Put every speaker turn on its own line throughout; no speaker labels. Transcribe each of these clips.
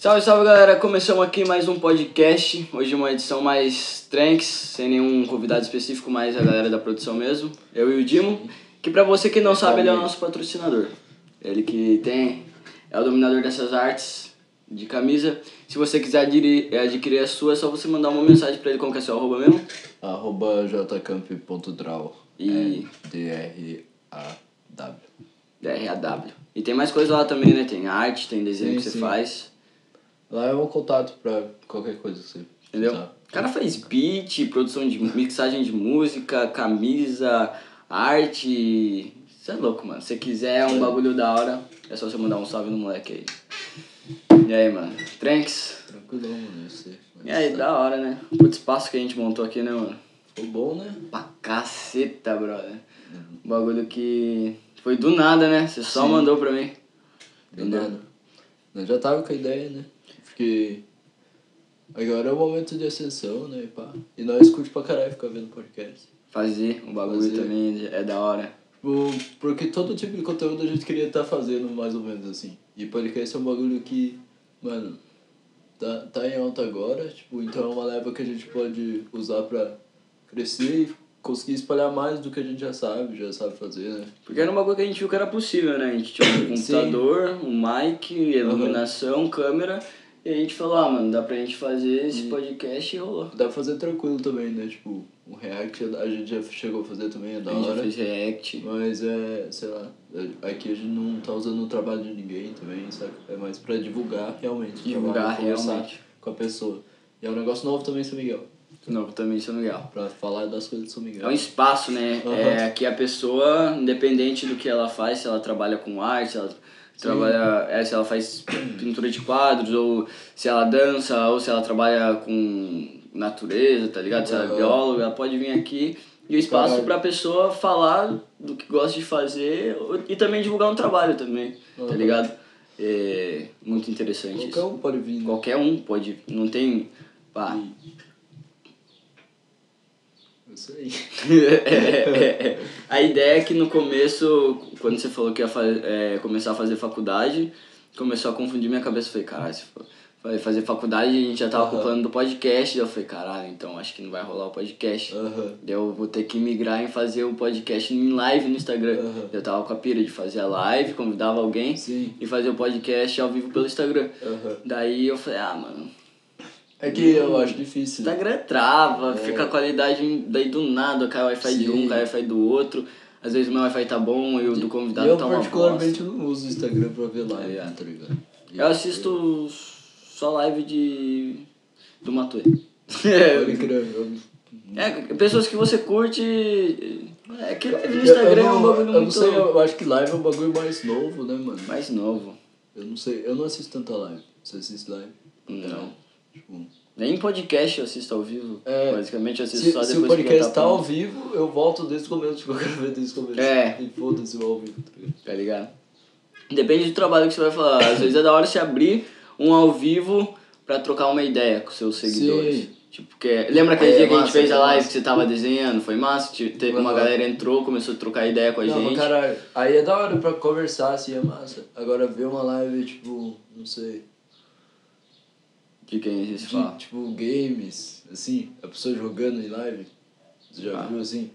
Salve, salve galera! Começamos aqui mais um podcast. Hoje uma edição mais tranks, sem nenhum convidado específico, mas a galera da produção mesmo. Eu e o Dimo. Que pra você que não sabe, ele é o nosso patrocinador. Ele que tem. É o dominador dessas artes de camisa. Se você quiser adquirir, adquirir a sua, é só você mandar uma mensagem pra ele. Como que é seu arroba mesmo?
Arroba jcamp.draw.
E-
É D-R-A-W.
DRAW. E tem mais coisa lá também, né? Tem arte, tem desenho
Sim,
que você
sim.
faz.
Lá é um contato pra qualquer coisa você
Entendeu?
precisar.
O cara faz beat, produção de mixagem de música, camisa, arte. Você é louco, mano. Se quiser um bagulho da hora, é só você mandar um salve no moleque aí. E aí, mano? Tranks?
Tranquilão, mano. Eu sei.
E aí, da hora, né? Puto espaço que a gente montou aqui, né, mano?
Ficou bom, né?
Pra caceta, brother. Um bagulho que foi do nada, né? Você só
Sim.
mandou pra mim.
Do
Entendeu?
nada. Nós já tava com a ideia, né? Porque agora é o momento de ascensão, né? E, pá. e nós curte pra caralho ficar vendo podcast.
Fazer um bagulho
Fazer.
também é da hora.
Tipo, porque todo tipo de conteúdo a gente queria estar fazendo mais ou menos assim. E podcast é um bagulho que, mano, tá, tá em alta agora, tipo, então é uma leva que a gente pode usar pra crescer e conseguir espalhar mais do que a gente já sabe, já sabe fazer, né?
Porque era um bagulho que a gente viu que era possível, né? A gente tinha um computador, um mic, iluminação, câmera. E a gente falou, ah, mano, dá pra gente fazer esse podcast e rolou.
Dá pra fazer tranquilo também, né? Tipo, o React a gente já chegou a fazer também, é da
A gente
hora.
fez react.
Mas é, sei lá, aqui a gente não tá usando o trabalho de ninguém também, sabe? É mais pra divulgar realmente.
Divulgar realmente.
Com a pessoa. E é um negócio novo também, São Miguel.
Não, também é legal.
Pra falar das coisas de São Miguel.
É um espaço, né?
Aham.
É que a pessoa, independente do que ela faz, se ela trabalha com arte, se ela trabalha, é, se ela faz pintura de quadros, ou se ela dança, ou se ela trabalha com natureza, tá ligado? Se ela é bióloga, ela pode vir aqui e o espaço
Caralho.
pra pessoa falar do que gosta de fazer e também divulgar um trabalho também, tá
Aham.
ligado? É muito interessante
Qualquer
isso.
um pode vir. né?
Qualquer um pode, não tem, pá,
Isso aí.
a ideia é que no começo, quando você falou que ia fa é, começar a fazer faculdade, começou a confundir minha cabeça. Eu falei, caralho, se for vai fazer faculdade, a gente já tava com o plano do podcast. Daí eu falei, caralho, então acho que não vai rolar o podcast.
Aham.
Daí eu vou ter que migrar em fazer o podcast em live no Instagram.
Aham.
Eu tava com a pira de fazer a live, convidava alguém
Sim.
e fazer o podcast ao vivo pelo Instagram. Daí eu falei, ah, mano,
É que eu acho difícil. né?
Instagram trava, fica a qualidade daí do nada, cai o Wi-Fi de
É.
Um, cai o Wi-Fi do outro. Às vezes o meu Wi-Fi tá bom e o do convidado
eu
tá uma
particularmente
bosta.
não uso o Instagram pra ver live,
ligado?
tá ligado?
Eu assisto só live de. do Matuê.
Eu-
é, pessoas que você curte. É que live no
Eu-
Instagram
eu
é um
não-
bagulho
Eu não
muito
sei, eu acho que live é um bagulho mais novo, né, mano?
mais novo.
Eu não sei, eu não assisto tanta live. Você assiste live?
Não.
Tipo,
Nem podcast eu assisto ao vivo.
É.
Basicamente eu assisto
se,
só
se
depois
o podcast
que
tá
já
ao vivo, eu volto desde o começo, tipo, eu quero desde o começo.
É.
E foda-se o ao vivo, tá ligado?
Tá ligado? Depende do trabalho que você vai falar. Às vezes é da hora você abrir um ao vivo pra trocar uma ideia com seus seguidores.
Sim.
Tipo, porque... Lembra aquele
É,
dia que a gente
massa,
fez a
é
live
massa.
que você tava desenhando? Foi massa? Teve uma galera entrou, começou a trocar ideia com a
Não,
gente.
caralho, aí é da hora pra conversar, assim, é massa. Agora ver uma live, tipo, não sei,
De quem você
de, tipo, games, assim, a pessoa jogando em live. Você já
Ah.
viu, assim?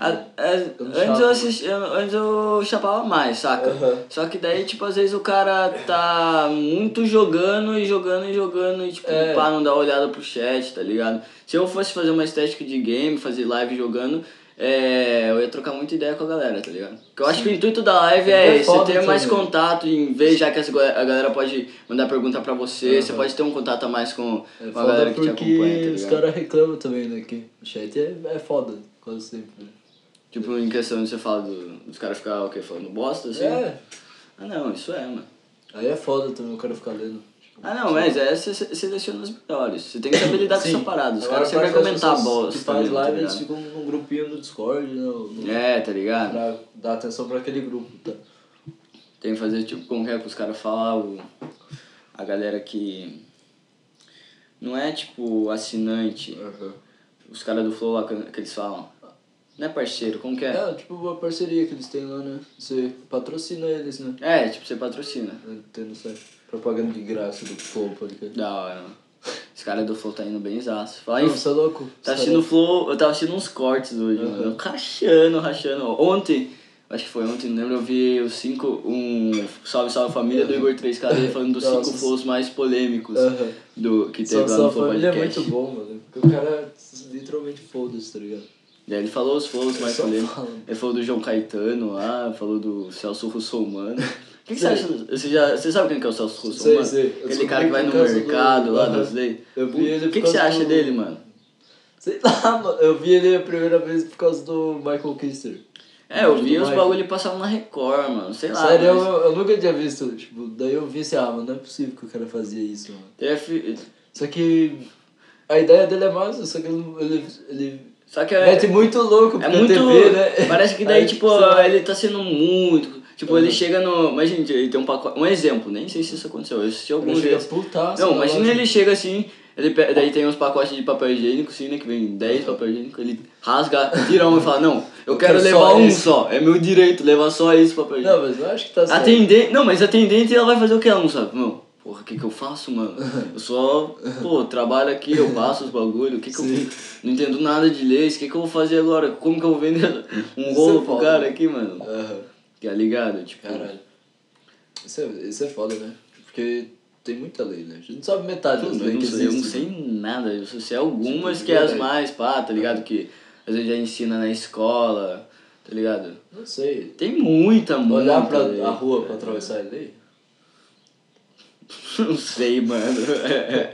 Ah, é,
não
antes, eu assisti, eu- antes eu chapava mais, saca? Só que daí, tipo, às vezes o cara tá muito jogando e jogando e jogando e, tipo,
É.
pá, não dá uma olhada pro chat, tá ligado? Se eu fosse fazer uma estética de game, fazer live jogando, é, eu ia trocar muita ideia com a galera, tá ligado? Porque eu acho que o intuito da live é,
É
esse, você
foda
ter mais
também.
contato, em vez já que a galera pode mandar pergunta pra você, você
Aham.
pode ter um contato a mais com,
É
com a galera que te acompanha, tá
os caras reclamam também, né? Que o chat é, é foda, quase sempre.
Tipo, em questão de você falar do, dos caras ficar o quê? Falando bosta, assim?
É,
Ah, não, isso é, mano.
aí é foda também o cara ficar lendo.
Ah, não, mas é, você se- seleciona os melhores. Você tem que saber lidar com essa parada. Os caras sempre vão comentar bosta.
Que faz
tá
live, eles
ligado?
ficam num grupinho no Discord, né? no-
É, tá ligado?
Pra dar atenção pra aquele grupo, tá?
Tem que fazer, tipo, como que é pros caras falar o... A galera que... Não é, tipo, assinante. Os caras do Flow lá que, que eles falam. Não é parceiro, como que é?
É, tipo uma parceria que eles têm lá, né? Você patrocina eles, né?
É, tipo, você patrocina.
Tendo certo. Propaganda de graça do Flow Podcast.
Da hora, mano. Esse cara do Flow tá indo bem exaço. Fala
Não, você é louco?
tá
é
assistindo o. Flow, eu tava assistindo uns cortes hoje,
Uhum.
mano. Rachando, rachando. Ontem, acho que foi ontem, não lembro, eu vi os cinco, um Salve Salve Família do Igor 3KD falando dos
Nossa.
cinco flows mais polêmicos
Aham.
do, que teve
Sua,
lá no Flow
família é
Podcast.
muito bom, mano. Porque o cara literalmente foda-se, tá ligado?
E aí ele falou os flows mais polêmicos. Ele falou do João Caetano lá, falou do Celso Russomano. Que, que você
Sei.
acha? Você, já, você sabe quem que é o Celso
Sei,
Russomano?
sei. Eu
Aquele cara que vai no
causa do-
mercado lá
Aham.
das leis.
Eu vi ele
O que, que você
causa
acha
do-
dele, mano?
Sei lá, mano. Eu vi ele a primeira vez por causa do Michael Kister.
É, eu
Do
vi os bagulho passavam na Record, mano. Sei lá.
Sério,
mas-
eu, eu nunca tinha visto. Tipo, daí eu vi assim, ah, mano, não é possível que o cara fazia isso, mano.
É fi-
Só que a ideia dele é massa, só que ele, ele,
Só que é,
mete muito louco
é
pra
muito.
TV, né?
Parece que daí,
Aí,
tipo,
sei
ele tá sendo muito. Tipo,
Uhum.
ele chega no. Mas, gente, ele tem um pacote. Um exemplo, nem sei se isso aconteceu. Eu assisti alguns vezes.
putaço.
Não,
na
imagina ele chega assim, ele pe- daí tem uns pacotes de papel higiênico, assim, né? Que vem 10 papel higiênico, ele rasga, tira um e fala, não, eu,
Eu
quero,
quero
levar
só
um
esse."
só, é meu direito levar só esse papel higiênico.
Não, mas eu acho que tá certo.
Atendente, não, mas atendente ela vai fazer o que ela não sabe? Não, porra, o que que eu faço, mano? Eu só, pô, trabalho aqui, eu passo os bagulho, o que que
Sim.
eu... Não entendo nada de leis, o que que eu vou fazer agora? Como que eu vou vender um rolo
é
pro cara
né?
aqui, mano?
Aham.
Tá ligado? Tipo,
Caralho. Isso é, isso é foda, né? Porque tem muita lei, né? A gente não sabe metade
Eu
das
não,
leis que
sei, eu não sei nada, eu só sei algumas
Tipo,
que é as mais, pá, tá ligado? Que às vezes já ensina na escola, tá ligado?
Não sei.
Tem muita, muita.
Olhar pra
lei.
a rua pra atravessar a lei?
Não sei, mano.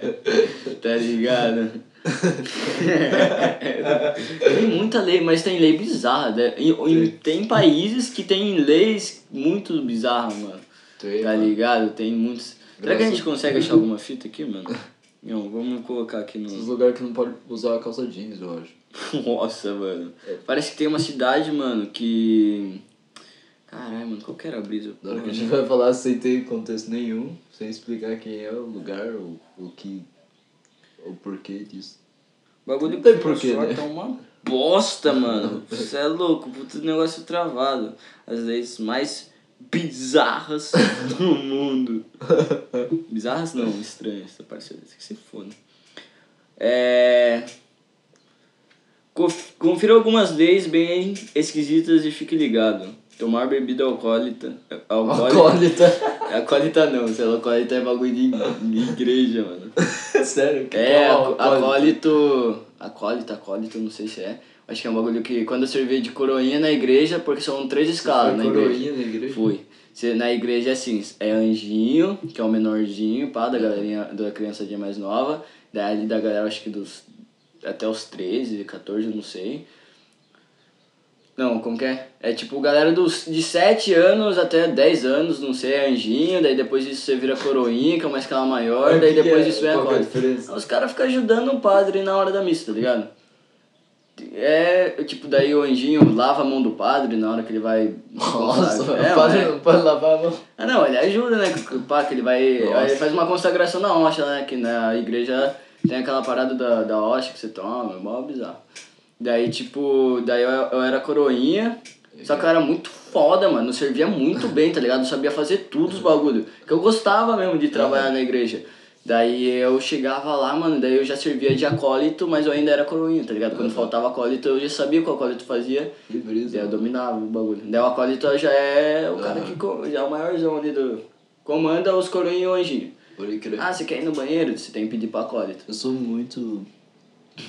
tá ligado? tem muita lei, mas tem lei bizarra. né? Em- em- Tem países que tem leis muito bizarras, mano.
Tem,
Tá
mano.
ligado? Tem muitos. Será que a gente consegue achar alguma fita aqui, mano? Não, vamos colocar aqui
Esses
no.
lugares que não pode usar calça jeans, eu acho.
Nossa, mano. Parece que tem uma cidade, mano, que. Caralho, mano, qual que era a brisa?
Na hora que a gente vai falar sem ter contexto nenhum, sem explicar quem é o lugar, ou o que. O porquê disso.
O bagulho
Não tem
que
porquê, né?
tá uma bosta, mano. Você é louco, puto negócio travado. As leis mais bizarras do mundo. Bizarras não, estranhas, tá parecendo. Isso que se foda. É. Conf- Confira algumas leis bem esquisitas e fique ligado. Tomar bebida alcoólita. Alcoólita.
Alcoólita.
Alcoólita não, se é alcoólita é bagulho de, de igreja, mano.
Sério, que
É,
um
acó- acólito. Acólito, acólito, não sei se é. Acho que é um bagulho que quando eu servi de coroinha na igreja, porque são três escalas na igreja.
coroinha na igreja?
Fui. Você- Na igreja é assim, é anjinho, que é o menorzinho, pá, da galerinha, da criançadinha mais nova. Daí ali da galera, acho que dos. Até os 13, 14, não sei. Não, como que é? É tipo galera dos, de 7 anos até 10 anos, não sei, é anjinho, daí depois disso você vira coroinha, que é uma escala maior,
Mas
daí depois
é?
disso vem a
que é?
Os caras ficam ajudando o padre na hora da missa, tá ligado? É, tipo, daí o anjinho lava a mão do padre na hora que ele vai.
Nossa,
é,
o padre não pode lavar a mão.
ah, não, ele ajuda, né? que- Pá, que ele vai.
Nossa.
Aí ele faz uma consagração na hóstia, né? Que na igreja tem aquela parada da, da hóstia que você toma, é mó bizarro. Daí, tipo, daí eu, eu era coroinha, só que eu era muito foda, mano. Eu servia muito bem, tá ligado? Eu sabia fazer tudo os bagulho. Que eu gostava mesmo de trabalhar na igreja. Daí eu chegava lá, mano, daí eu já servia de acólito, mas eu ainda era coroinha, tá ligado? Quando faltava acólito, eu já sabia o que o acólito fazia.
Que brisa.
Daí eu dominava o bagulho. Daí o acólito já é o cara que co- já é o maiorzão ali do. Comanda os coroinhos e
crer.
Ah, você quer ir no banheiro? Você tem que pedir pro acólito.
Eu sou muito.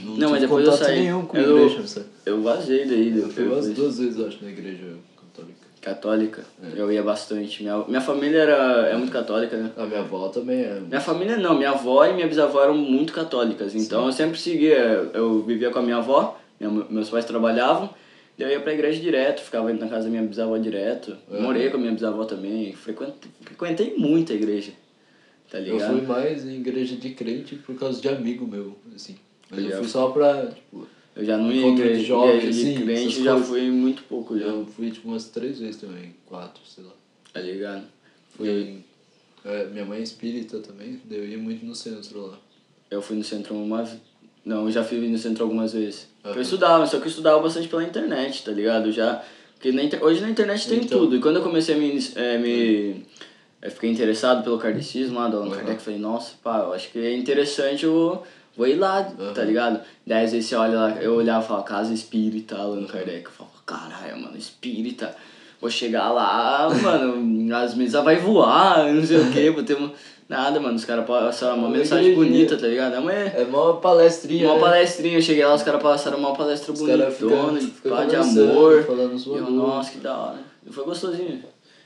Não,
Não, mas depois eu saí.
nenhum com a
Eu-
igreja, sabe?
Eu vazei daí.
Eu fui umas duas vezes, eu acho, na igreja católica.
Católica.
É.
Eu ia bastante. Minha, minha família era, é muito católica, né?
A minha avó também é.
Minha família não, minha avó e minha bisavó eram muito católicas, então eu sempre seguia, eu vivia com a minha avó, minha- meus pais trabalhavam, daí eu ia pra igreja direto, ficava indo na casa da minha bisavó direto,
Uhum.
morei com a minha bisavó também, frequentei, frequentei muito a igreja, tá
Eu
ligado?
fui mais em igreja de crente por causa de amigo meu, assim.
Eu
eu
já
fui só pra, tipo,
Eu já não ia igreja, de
assim,
crente,
essas
já
coisas.
fui muito pouco já,
eu fui tipo umas três vezes também, quatro, sei lá.
tá ligado?
Fui em, é, minha mãe é espírita também, daí eu ia muito no centro lá.
Eu fui no centro uma vez. Não, eu já fui no centro algumas vezes.
Aham.
Eu estudava, só que eu estudava bastante pela internet, tá ligado? Já. Porque na inter... hoje na internet tem
Então.
tudo. E quando eu comecei a me, eh, me, eu fiquei interessado pelo kardecismo lá do Allan
Uhum.
Kardec. Falei, nossa, pá, eu acho que é interessante, eu vou ir lá, tá
Uhum.
ligado? Daí às vezes você olha lá, eu olhava e falava, casa espírita, Allan Kardec. Eu falava, caralho, mano, espírita. Vou chegar lá, mano, as mesas vai voar, não sei o que, vou ter uma... Nada, mano, os caras passaram uma
Uma
mensagem bonita, tá ligado? É uma,
É mó palestrinha.
uma
né?
palestrinha, eu cheguei lá, os caras passaram uma palestra
Os
bonitona,
fica
pá, de amor. E eu, nossa, que da hora. Foi gostosinho.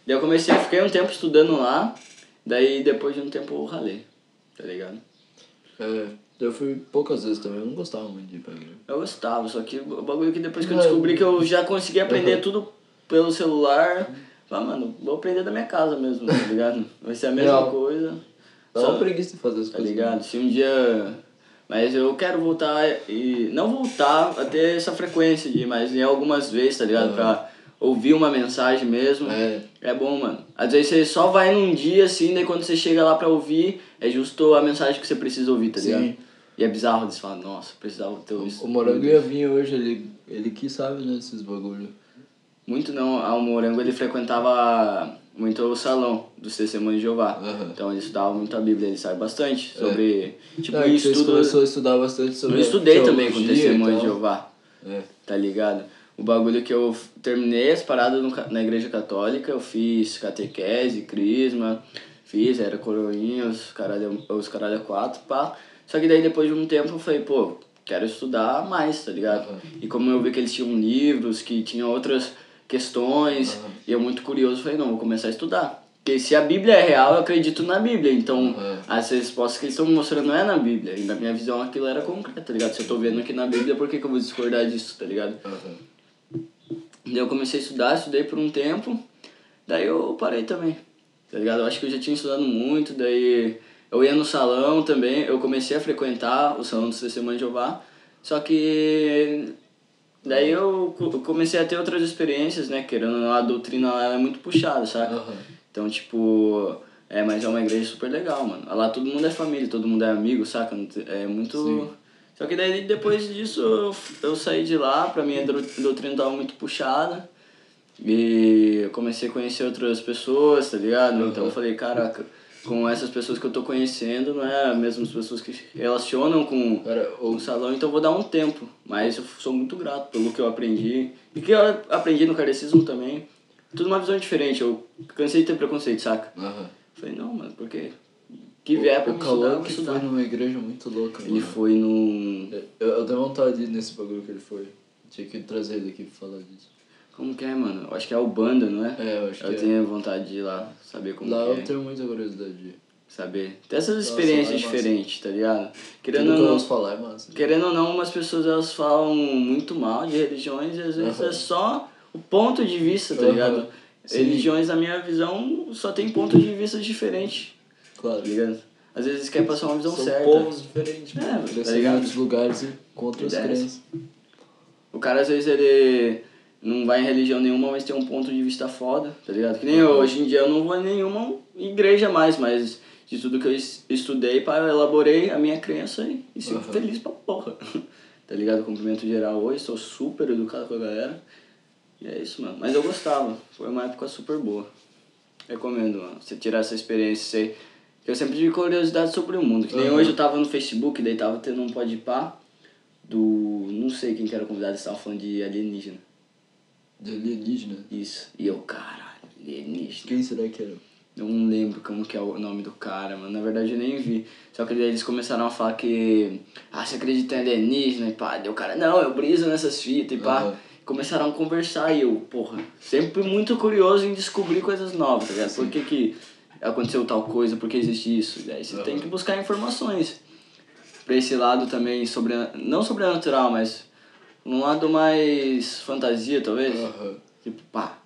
Daí eu comecei, fiquei um tempo estudando lá, daí depois de um tempo eu ralei, tá ligado?
É, eu fui poucas vezes também, eu não gostava muito de ir pra igreja.
Eu gostava, só que o bagulho que depois que eu descobri que eu já consegui aprender
Uhum.
tudo pelo celular, falei, mano, vou aprender da minha casa mesmo, tá ligado? Vai ser a mesma
Real.
coisa.
Dá
Só-
uma preguiça de fazer as
Tá
coisas.
ligado? Se um dia. Mas eu quero voltar e. Não voltar a ter essa frequência de ir, mas ir algumas vezes, tá ligado?
Aham.
Pra ouvir uma mensagem mesmo.
É.
É bom, mano. Às vezes você só vai num dia assim, daí quando você chega lá pra ouvir, é justo a mensagem que você precisa ouvir, tá
Sim.
E é bizarro, você fala, nossa, precisava ter ouvido.
O Morango ia vir hoje, ele, ele que sabe, né, esses bagulho.
Muito não, ah, o Morango ele frequentava muito o salão dos testemunhos de Jeová.
Aham.
Então ele estudava muito a Bíblia, ele sabe bastante sobre. Tipo,
Não, é vocês
estudo.
começou a estudar bastante sobre
Eu estudei também com
teologia e
testemunho de. Jeová,
É.
tá ligado? O bagulho que eu terminei as paradas no na igreja católica, eu fiz catequese, crisma, fiz, era coroinha, os caralho, os caralho quatro, pá. Só que daí depois de um tempo eu falei, pô, quero estudar mais, tá ligado?
Aham.
E como eu vi que eles tinham livros, que tinham outras questões,
Aham.
e eu muito curioso, falei, não, vou começar a estudar. Porque se a Bíblia é real, eu acredito na Bíblia. Então,
Aham.
as respostas que eles estão mostrando não é na Bíblia. E na minha visão aquilo era concreto, tá ligado? Se eu tô vendo aqui na Bíblia, por que, que eu vou discordar disso, tá ligado? Daí eu comecei a estudar, estudei por um tempo, daí eu parei também, tá ligado? Eu acho que eu já tinha estudado muito, daí eu ia no salão também, eu comecei a frequentar o salão do Testemunho de Jeová, só que daí eu co- eu comecei a ter outras experiências, né? Querendo a doutrina lá é muito puxada, sabe?
Aham.
Então, tipo, é, mas é uma igreja super legal, mano. Lá todo mundo é família, todo mundo é amigo, saca? É muito.
Sim.
Só que daí depois disso eu, eu saí de lá, pra mim a doutrina tava muito puxada. E eu comecei a conhecer outras pessoas, tá ligado? Então eu falei, caraca, com essas pessoas que eu tô conhecendo, não é as mesmas pessoas que se relacionam com
Cara, o,
o salão, então eu vou dar um tempo. Mas eu sou muito grato pelo que eu aprendi. E que eu aprendi no kardecismo também. Tudo uma visão diferente. Eu cansei de ter preconceito, saca?
Aham.
Falei, não, mano, por quê? Que vier pra
o
estudar, vou
que
estudar.
foi numa igreja muito louca,
Ele
mano.
foi num...
Eu, eu tenho vontade de ir nesse bagulho que ele foi. Tinha que trazer ele aqui pra falar disso.
Como que é, mano? Eu acho que é o Banda, não é?
É, eu acho
Eu
que é.
tenho vontade de ir lá, saber como
Lá
é.
eu tenho muita curiosidade de ir.
Saber. Ter essas
Nossa,
experiências
lá é
diferentes, tá ligado? Querendo ou
eu
não...
falar é massa.
Querendo ou não, umas pessoas elas falam muito mal de religiões e às vezes
Aham.
é só o ponto de vista, tá ligado?
Sim.
Religiões, na minha visão, só tem pontos de vista diferentes,
Claro.
tá ligado? Às vezes quer passar uma visão
São
certa.
povos diferentes,
É,
mano.
tá ligado?
outros lugares e com outras
Ideias.
crenças.
O cara, às vezes, ele não vai em religião nenhuma, mas tem um ponto de vista foda, tá ligado? Que nem eu, hoje em dia, eu não vou em nenhuma igreja mais, mas de tudo que eu es- estudei, pá, eu elaborei a minha crença e, e fico
Uhum.
feliz pra porra. tá ligado? Cumprimento geral hoje, sou super educado com a galera. E é isso, mano. Mas eu gostava, foi uma época super boa. Recomendo, mano, você tirar essa experiência, você... eu sempre tive curiosidade sobre o mundo. Que nem
Uhum.
hoje eu tava no Facebook, daí tava tendo um podpar do... não sei quem que era o convidado, eles estavam falando de alienígena.
De alienígena.
Isso. E eu, caralho, alienígena.
Quem será que era?
Eu não lembro como que é o nome do cara, mano. Na verdade eu nem vi. Só que daí eles começaram a falar que. Ah, você acredita em alienígena? E pá, deu o cara, não, eu briso nessas fitas e pá.
Aham.
Começaram a conversar e eu, porra, sempre muito curioso em descobrir coisas novas, tá ligado? Por que, que aconteceu tal coisa, por que existe isso? Daí você
Aham.
tem que buscar informações. Pra esse lado também, sobre não sobrenatural, mas um lado mais fantasia, talvez.
Aham.
Tipo, pá,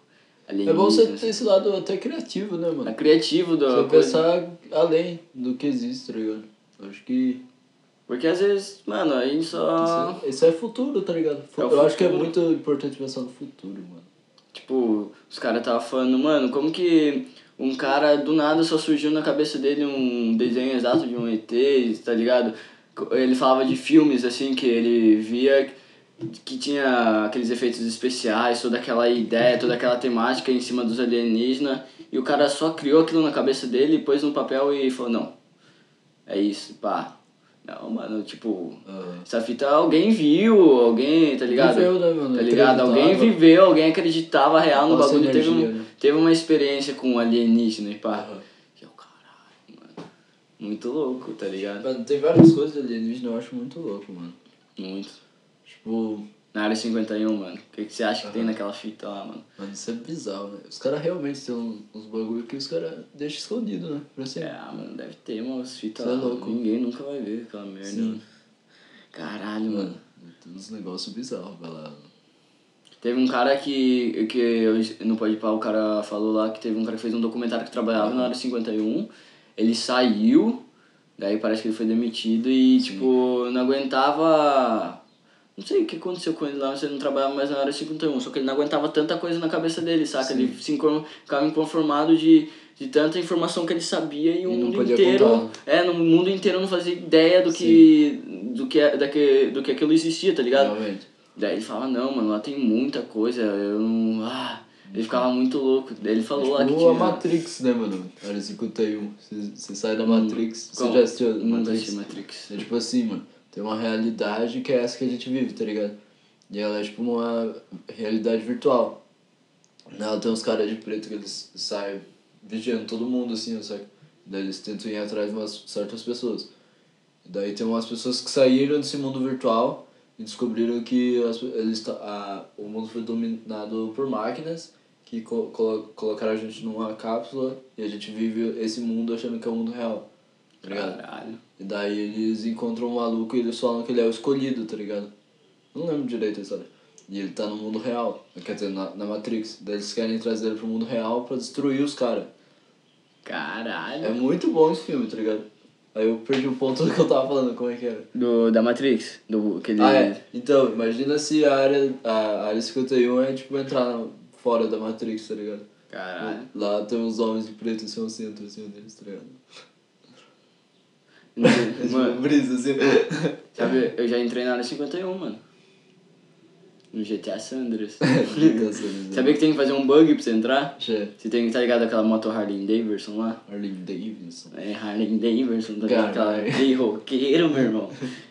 É bom você ter esse lado até criativo, né,
É
mano?
criativo da
Você
coisa.
pensar além do que existe, tá ligado? Acho que
Porque às vezes, mano, a gente só.
isso é, isso é futuro, tá ligado?
É o
Eu acho que é
futuro.
muito importante pensar no futuro, mano.
Tipo, os caras estavam falando, mano, como que um cara do nada só surgiu na cabeça dele um desenho exato de um ET, tá ligado? Ele falava de filmes, assim, que ele via que tinha aqueles efeitos especiais, toda aquela ideia, toda aquela temática em cima dos alienígenas. e o cara só criou aquilo na cabeça dele, pôs no papel e falou, não, é isso, pá. Não, mano, tipo,
Aham.
essa fita alguém viu, alguém, tá ligado?
Viveu, né, mano?
Tá ligado? Alguém viveu, alguém acreditava real no bagulho, teve, um,
energia, né?
teve uma experiência com um alienígena e pá. E eu, caralho, mano. Muito louco, tá ligado?
Mano, tem várias coisas de alienígena eu acho muito louco, mano.
Muito.
Tipo,
Na área 51, mano. O que, que você acha que tem naquela fita lá, mano?
mano, isso é bizarro, né? Os caras realmente têm uns bagulho que os caras deixam escondido, né? Pra sempre.
É, mano, deve ter umas fitas
é
lá.
louco.
Ninguém nunca vai ver aquela merda.
Sim.
Caralho, mano.
Mano, tem uns negócios bizarros, vai lá.
Teve um cara que, que eu, no Pode Pá, o cara falou lá que teve um cara que fez um documentário que trabalhava na área 51. Ele saiu, daí parece que ele foi demitido e, tipo, não aguentava. Não sei o que aconteceu com ele lá, mas ele não trabalhava mais na área 51. Só que ele não aguentava tanta coisa na cabeça dele, saca?
Sim.
Ele se ficava inconformado de, de tanta informação que ele sabia e o mundo inteiro.
contar.
É, no mundo inteiro não fazia ideia do que. Do que, da que, do que aquilo existia, tá ligado?
Realmente.
Daí ele fala, não, mano, lá tem muita coisa, eu não. Ah, ele ficava muito louco. Daí ele falou lá que
Tipo
tinha.
a Matrix, né, mano? Área 51. Você, sai da Matrix. Você
Hum,
já assistiu Matrix?
Matrix.
É tipo assim, mano. Tem uma realidade que é essa que a gente vive, tá ligado? E ela é tipo uma realidade virtual. Nela tem uns caras de preto que eles saem vigiando todo mundo, assim, sabe? Daí eles tentam ir atrás de umas certas pessoas. E daí tem umas pessoas que saíram desse mundo virtual e descobriram que as, eles, a, o mundo foi dominado por máquinas que co colo colocaram a gente numa cápsula e a gente vive esse mundo achando que é o mundo real. Tá ligado?
Caralho.
E daí eles encontram um maluco e eles falam que ele é o escolhido, tá ligado? Não lembro direito a história. E ele tá no mundo real, quer dizer, na, na Matrix. Daí eles querem trazer ele pro mundo real pra destruir os caras.
Caralho.
É muito bom esse filme, tá ligado? Aí eu perdi o ponto do que eu tava falando, como é que era?
Do, da Matrix? Do, que ele...
Ah, é. Então, imagina se a área, a área 51 é tipo entrar fora da Matrix, tá ligado?
Caralho.
Lá tem os homens de preto, assim, o centro, assim, deles, tá ligado?
Mano,
brisa, assim.
sabe, eu já entrei na área 51, mano. No GTA Sanders. Sabia que tem que fazer um bug pra você entrar?
Che,
Você tem que estar ligado aquela moto Harley Davidson lá?
Arlene Davidson.
É, Harley Davidson, tá ligado? Aquela de roqueiro, meu irmão.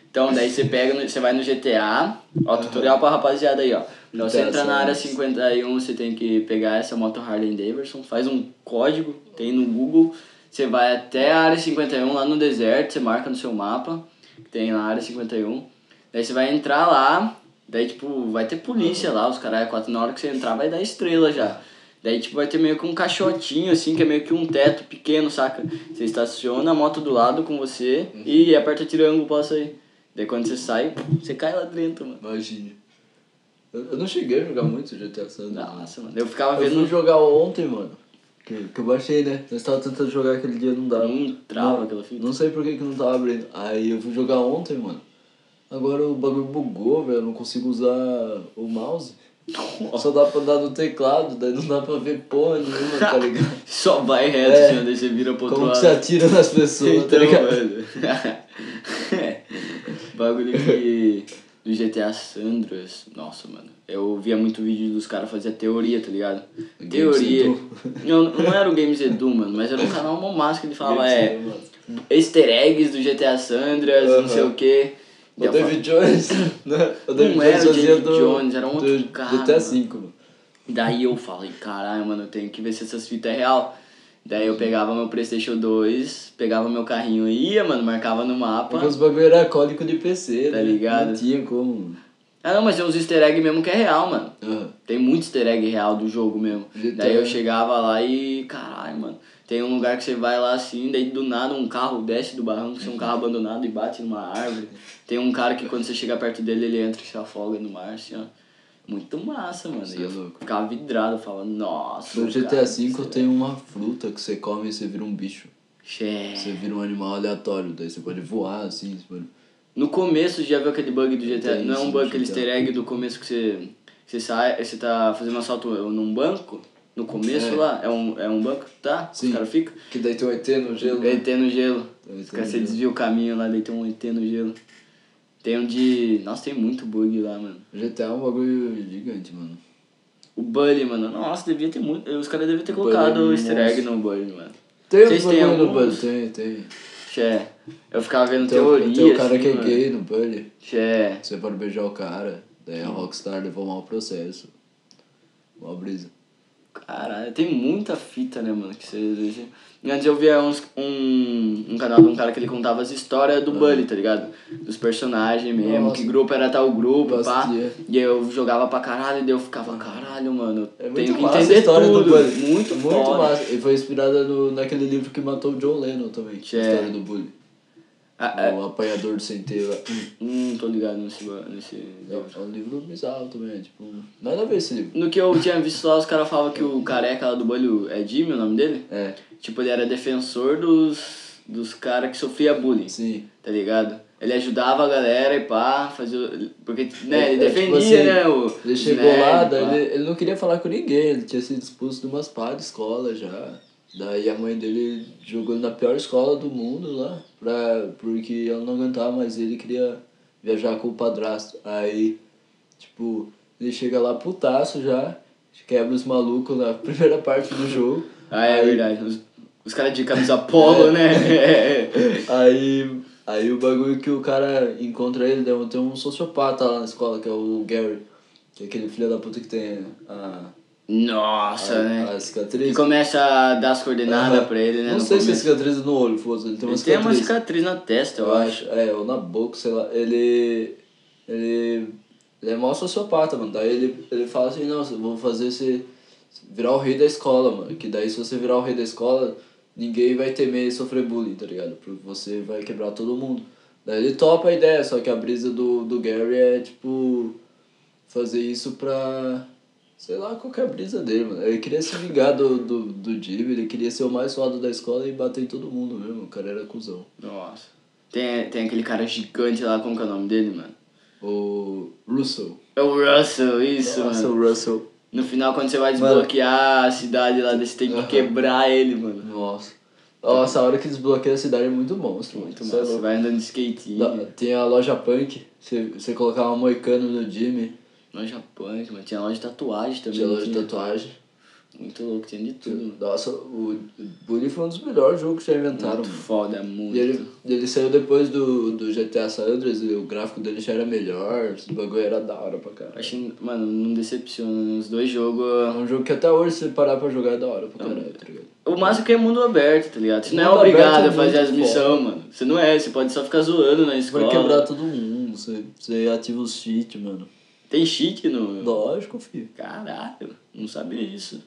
Então, daí você pega, no- você vai no GTA, ó, tutorial pra rapaziada aí, ó. Pra você entrar na área 51, você tem que pegar essa moto Harley Davidson, faz um código, tem no Google, você vai até a área 51 lá no deserto, você marca no seu mapa, que tem na área 51. Daí você vai entrar lá, daí tipo, vai ter polícia lá, os caras, quatro na hora que você entrar vai dar estrela já. Daí, tipo, vai ter meio que um caixotinho, assim, que é meio que um teto pequeno, saca? Você estaciona a moto do lado com você e aperta triângulo pra sair. Daí, quando você sai, você cai lá dentro, mano.
Imagine. Eu, não cheguei a jogar muito GTA San Andreas.
Nossa, mano. Eu ficava
Eu fui
vendo...
jogar ontem, mano. Que, que eu baixei, né? Nós tava tentando jogar aquele dia, não dava.
Não trava
Não-
aquela fita.
Não sei por que, que não tava abrindo. Aí eu fui jogar ontem, mano. Agora o bagulho bugou, velho. Eu não consigo usar o mouse. Só dá pra andar no teclado, daí não dá pra ver porra nenhuma, tá ligado?
Só vai reto,
É.
ó, daí você vira pro outro
Como que
lado.
você atira nas pessoas, tá
Então,
ligado?
mano. Bagulho que... Do GTA Sandras. Nossa, mano. Eu via muito vídeo dos caras fazer teoria, tá ligado?
Games
teoria.
Edu.
Não, não era o Games Edu, mano, mas era um canal massa que ele falava,
Games
é...
Edu.
Easter eggs do GTA Sandras, não sei o quê.
O David Jones, né? O David
Não era o David Jones, era um outro
do
cara,
GTA
mano.
V, mano.
Daí eu falei, caralho, mano, eu tenho que ver se essas fitas é real. Daí eu pegava meu Playstation 2, pegava meu carrinho e ia, mano, marcava no mapa.
Porque os bagulho era código de PC,
Tá
né?
ligado?
Não tinha como.
Ah não, mas tem uns easter egg mesmo que é real, mano.
Aham.
Tem muito easter egg real do jogo mesmo. Daí eu chegava lá e, caralho, mano. Tem um lugar que você vai lá assim, daí do nada um carro desce do barranco, é um carro abandonado e bate numa árvore. Tem um cara que quando você chega perto dele, ele entra e se afoga no mar, assim, ó. Muito massa, mano.
Cê
E
é
eu
louco.
ficava vidrado, falando, nossa.
No GTA V
isso
tem uma fruta que você come e você vira um bicho.
é-
Você vira um animal aleatório, daí você pode voar assim. Você pode...
No começo, já viu aquele bug do GTA?
Tem
Não é um bug, aquele easter egg do começo que você, você sai, você tá fazendo um assalto num banco? No começo
É.
lá? É um, é um banco, tá?
Sim.
Os caras ficam?
Que daí tem um ET no gelo. né?
ET no gelo. Os caras você desvia o caminho lá, daí tem um ET no gelo. Tem um de. Nossa, tem muito bug lá, mano.
GTA é um bagulho gigante, mano.
O Bully, mano. Nossa, devia ter muito. Os caras deviam ter colocado
é
o easter egg no Bully, mano.
Tem
Vocês
um
têm
bagulho no? Bully? Tem, tem.
Tchê. Eu ficava vendo
Tem,
teoria.
tem o cara
assim,
que é
mano.
gay no Bully.
Tchê.
Você pode beijar o cara. Daí a Rockstar levou mal processo. Uma brisa.
Caralho, tem muita fita, né, mano? Que você. Antes eu via uns, um, um canal de um cara que ele contava as histórias do Bully, tá ligado? Dos personagens mesmo,
Nossa.
que grupo era tal grupo,
Gosto
pá.
de-
E eu jogava pra caralho, e daí eu ficava, caralho, mano.
É muito
tenho que
massa a
entender
história
tudo.
do Bully.
Muito,
Muito
foda.
massa. E foi inspirada no, naquele livro que matou o John Lennon também.
Tchê.
A história do Bully.
Ah.
O apanhador do centeio.
Hum, tô ligado nesse, nesse
É
livro.
é um livro bizarro também, tipo. Nada a ver esse livro.
No que eu tinha visto lá, os caras falavam que o careca lá do Bully é Jimmy, o nome dele?
É,
Tipo, ele era defensor dos, dos caras que sofriam bullying.
sim.
tá ligado? Ele ajudava a galera e pá, fazia. Porque, né,
É,
ele
é, tipo
defendia,
assim,
né? O,
Ele chegou
nerd,
lá, ele, ele não queria falar com ninguém, ele tinha sido expulso de umas pá de escola já. Daí a mãe dele jogou ele na pior escola do mundo lá, pra, porque ela não aguentava mais ele queria viajar com o padrasto. Aí, tipo, ele chega lá putaço já, quebra os malucos na primeira parte do jogo.
Ah, é
Aí-
verdade. Os, os caras de camisa polo, né?
Aí, aí o bagulho que o cara encontra ele, tem um sociopata lá na escola, que é o Gary. Que é aquele filho da puta que tem a,
Nossa,
a,
né?
a cicatriz.
Que começa a dar as coordenadas
Aham.
pra ele, né?
Não sei se é
começo.
cicatriz no olho, foda ele tem uma
Ele tem uma
cicatriz.
cicatriz na testa, eu,
eu
acho.
acho. É, ou na boca, sei lá. Ele. Ele. Ele é mó sociopata, mano. Daí ele, ele fala assim, eu vou fazer você virar o rei da escola, mano. Que daí se você virar o rei da escola, ninguém vai temer sofrer bullying, tá ligado? Porque você vai quebrar todo mundo. Daí ele topa a ideia, só que a brisa do, do Gary é tipo fazer isso pra. Sei lá qual que é a brisa dele, mano. Ele queria se vingar do, do, do Jimmy, ele queria ser o mais foda da escola e bater em todo mundo mesmo. O cara era cuzão.
Nossa. Tem, tem aquele cara gigante lá, como que é o nome dele, mano?
O Russell.
É o Russell, isso,
Nossa,
mano.
o Russell.
No final, quando você vai
Mano.
desbloquear a cidade lá, você tem que
Aham.
quebrar ele, mano.
Nossa. Nossa, a hora que desbloqueia a cidade é muito monstro, mano.
Muito
é
massa. Você vai andando de skate.
Tem a loja punk, você, você colocava um moicano no Jimmy,
Loja punk, mano. Tinha loja de tatuagem também.
tinha loja de tatuagem.
Muito louco, tinha de tudo.
Nossa, o Bully foi um dos melhores jogos que já inventaram,
Muito
mano.
foda, muito.
E ele, ele saiu depois do, do GTA San Andreas e o gráfico dele já era melhor, o bagulho era da hora pra caralho.
Acho que, mano, não decepciona. né? Os dois jogos.
É um jogo que até hoje, se parar pra jogar, é da hora pra caralho, tá ligado?
O máximo é que é mundo aberto, tá ligado? Você não é obrigado
é
a fazer as missões, mano. Você não é, você pode só ficar zoando na
Vai
escola.
quebrar todo mundo, você, você ativa os cheats, mano.
Tem cheat no.
Lógico, filho.
Caralho, não sabia disso.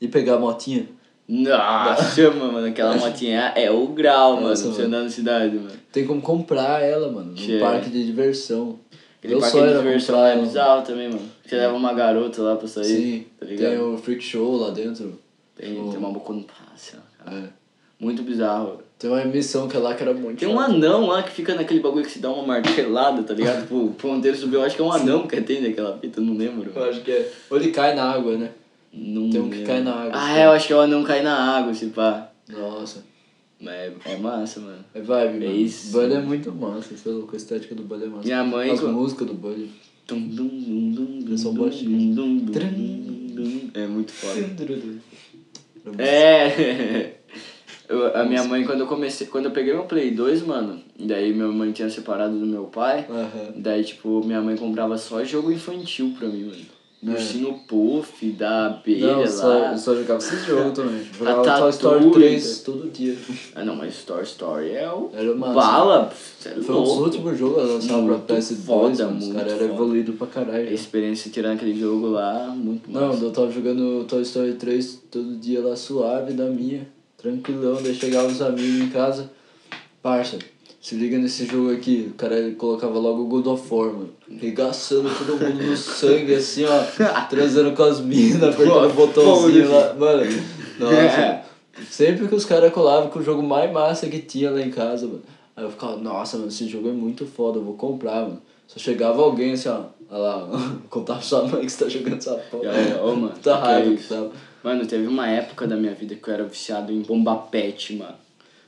E pegar a motinha.
Nossa, mano, aquela motinha é o grau, mano,
Nossa,
pra você
mano.
andar na cidade, mano.
Tem como comprar ela, mano, no
Che.
parque de diversão.
Aquele
Meu
parque de
era
diversão
comprar
lá é
ela.
bizarro também, mano. Você leva uma garota lá pra sair,
Sim,
tá ligado?
tem o Freak Show lá dentro.
Tem, tem uma boca no passe, ó, cara.
É.
Muito bizarro.
Tem uma emissão que é lá que era muito
Tem um anão lá que fica naquele bagulho que se dá uma martelada, tá ligado? Pro ponteiro subir, eu acho que é um anão que tem naquela fita, eu não lembro.
Eu acho que é. Ou ele cai na água, né?
Não
Tem um que
lembro.
cai na água,
Ah,
assim.
é, eu acho que é o anão cai na água, se pá.
Nossa.
Mas é, é massa, mano.
É vibe, mano.
É isso.
Bully é muito massa, você é louco, a estética do Bully é massa.
Minha mãe
As
co-
músicas do Bully.
Dum, dum, dum, dum,
um
dum, dum, dum,
Trum.
dum, dum. É muito foda.
É.
É. Eu- a minha mãe, quando eu comecei, quando eu peguei meu Play 2, mano, daí minha mãe tinha separado do meu pai,
Aham.
daí, tipo, minha mãe comprava só jogo infantil pra mim, mano. Do
É.
Ursinho Puff, da abelha
Não, só,
lá.
eu só jogava esses jogos também. Jogava
Ratatouille.
Toy Story 3 todo dia.
Ah, não, mas Story Story é o
Era
bala, é
Foi um dos
louco.
últimos jogos a lançar pra
Muito
PS2,
foda,
mano. Os
muito
caras eram evoluídos pra caralho.
A experiência tirando aquele jogo lá, muito
Não,
massa.
eu tava jogando Toy Story 3 todo dia lá suave da minha, tranquilão, daí chegava os amigos em casa, parça, se liga nesse jogo aqui, o cara ele colocava logo o God of War, mano, regaçando todo mundo no sangue, assim, ó, transando com as minas, apertando o botãozinho lá, mano, nossa, sempre que os caras colavam com o jogo mais massa que tinha lá em casa, mano, aí eu ficava, nossa, mano, esse jogo é muito foda, eu vou comprar, mano. Só chegava alguém assim, ó, olha lá, pra sua mãe que você tá jogando essa porra.
Ô, mano,
Tá
que que é
raiva que
isso?
tava.
Mano, teve uma época da minha vida que eu era viciado em bomba pet, mano.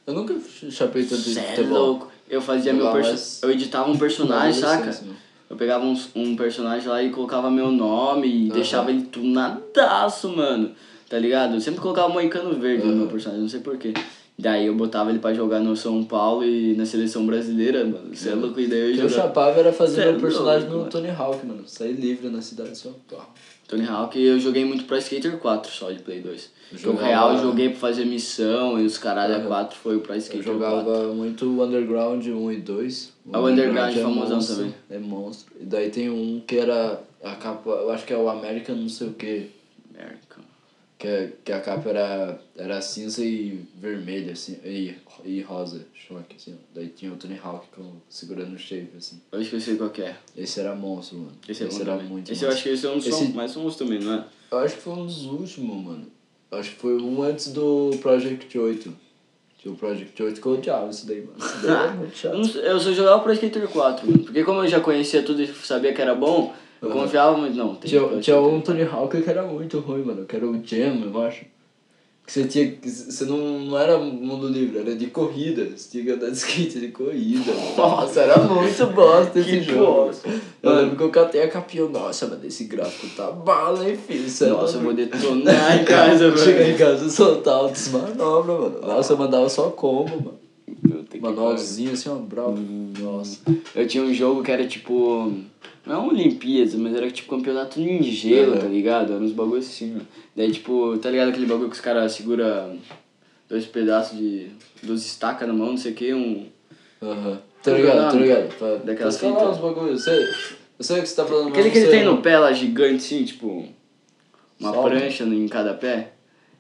Eu nunca chapei tanto de
é louco. Eu fazia meu
Jogava
perso...
mais
Eu editava um personagem,
Na
saca?
né?
Eu pegava uns, um personagem lá e colocava meu nome e deixava ele tunadaço, mano. Tá ligado? Eu sempre colocava moicano verde no meu personagem, não sei porquê. Daí eu botava ele pra jogar no São Paulo e na seleção brasileira, mano. Você é louco, e daí eu
O que eu chapava era fazer
Cê é
meu personagem
louco,
no
mano.
Tony Hawk, mano. Sair livre na cidade assim, ó. pá.
Tony Hawk eu joguei muito Pro Skater 4 só de Play 2.
Eu
Porque o
jogava-
real eu joguei pra fazer missão e os caralho
Aham.
4 foi o Pro
Eu
Skater
jogava
4.
muito o Underground 1 e 2.
Ah, o Underground
é
famosão
monstro,
também.
É monstro. E daí tem um que era a capa, eu acho que é o American não sei o que. Que, que a capa era, era cinza e vermelha, assim, e, e rosa, choque, assim. ó. Daí tinha o Tony Hawk com, segurando o shape, assim.
Eu acho que eu sei qual que é.
Esse era monstro, mano.
Esse é bom
era
também.
muito
Esse eu
massa.
acho que esse é um dos
Esse-
mais famosos também, não é?
Eu acho que foi um dos últimos, mano. Eu acho que foi um antes do Project 8. Tinha o Project 8 que eu odiava isso daí, mano. Isso daí é muito
Eu,
chato.
eu só jogava Pro Skater 4, mano. Porque como eu já conhecia tudo e sabia que era bom, eu confiava muito. Não, tem
Tinha, tinha um Tony Hawk que era muito ruim, mano. Que era o Jam, eu acho. Que você tinha. que Você não, não era mundo livre, era de corrida. Você tinha que andar de skate de corrida. Nossa, era muito bosta esse
Que
jogo.
bosta.
Eu lembro que eu catei a capinha. Nossa, mano, esse gráfico tá bala, hein, filho? É
Nossa, eu vou detonar em casa,
Chegar
velho.
em casa e soltar altas manobras, mano. Nossa, eu mandava só combo, mano. Manualzinho assim, ó, bravo. Nossa.
Eu tinha um jogo que era tipo. Não é uma Olimpíadas, mas era tipo campeonato em gelo,
Aham.
tá ligado? Era uns bagulho assim, ó. Daí tipo, tá ligado aquele bagulho que os caras segura dois pedaços de. duas estacas na mão, não sei o que, um.
Aham. Tá ligado, tá ligado. Pra,
Daquela
pra escalar
fita.
os bagulhos. Eu sei, eu sei o que você tá falando.
Aquele que ele tem no pé lá gigante, assim, tipo. Uma
Salto.
prancha em cada pé.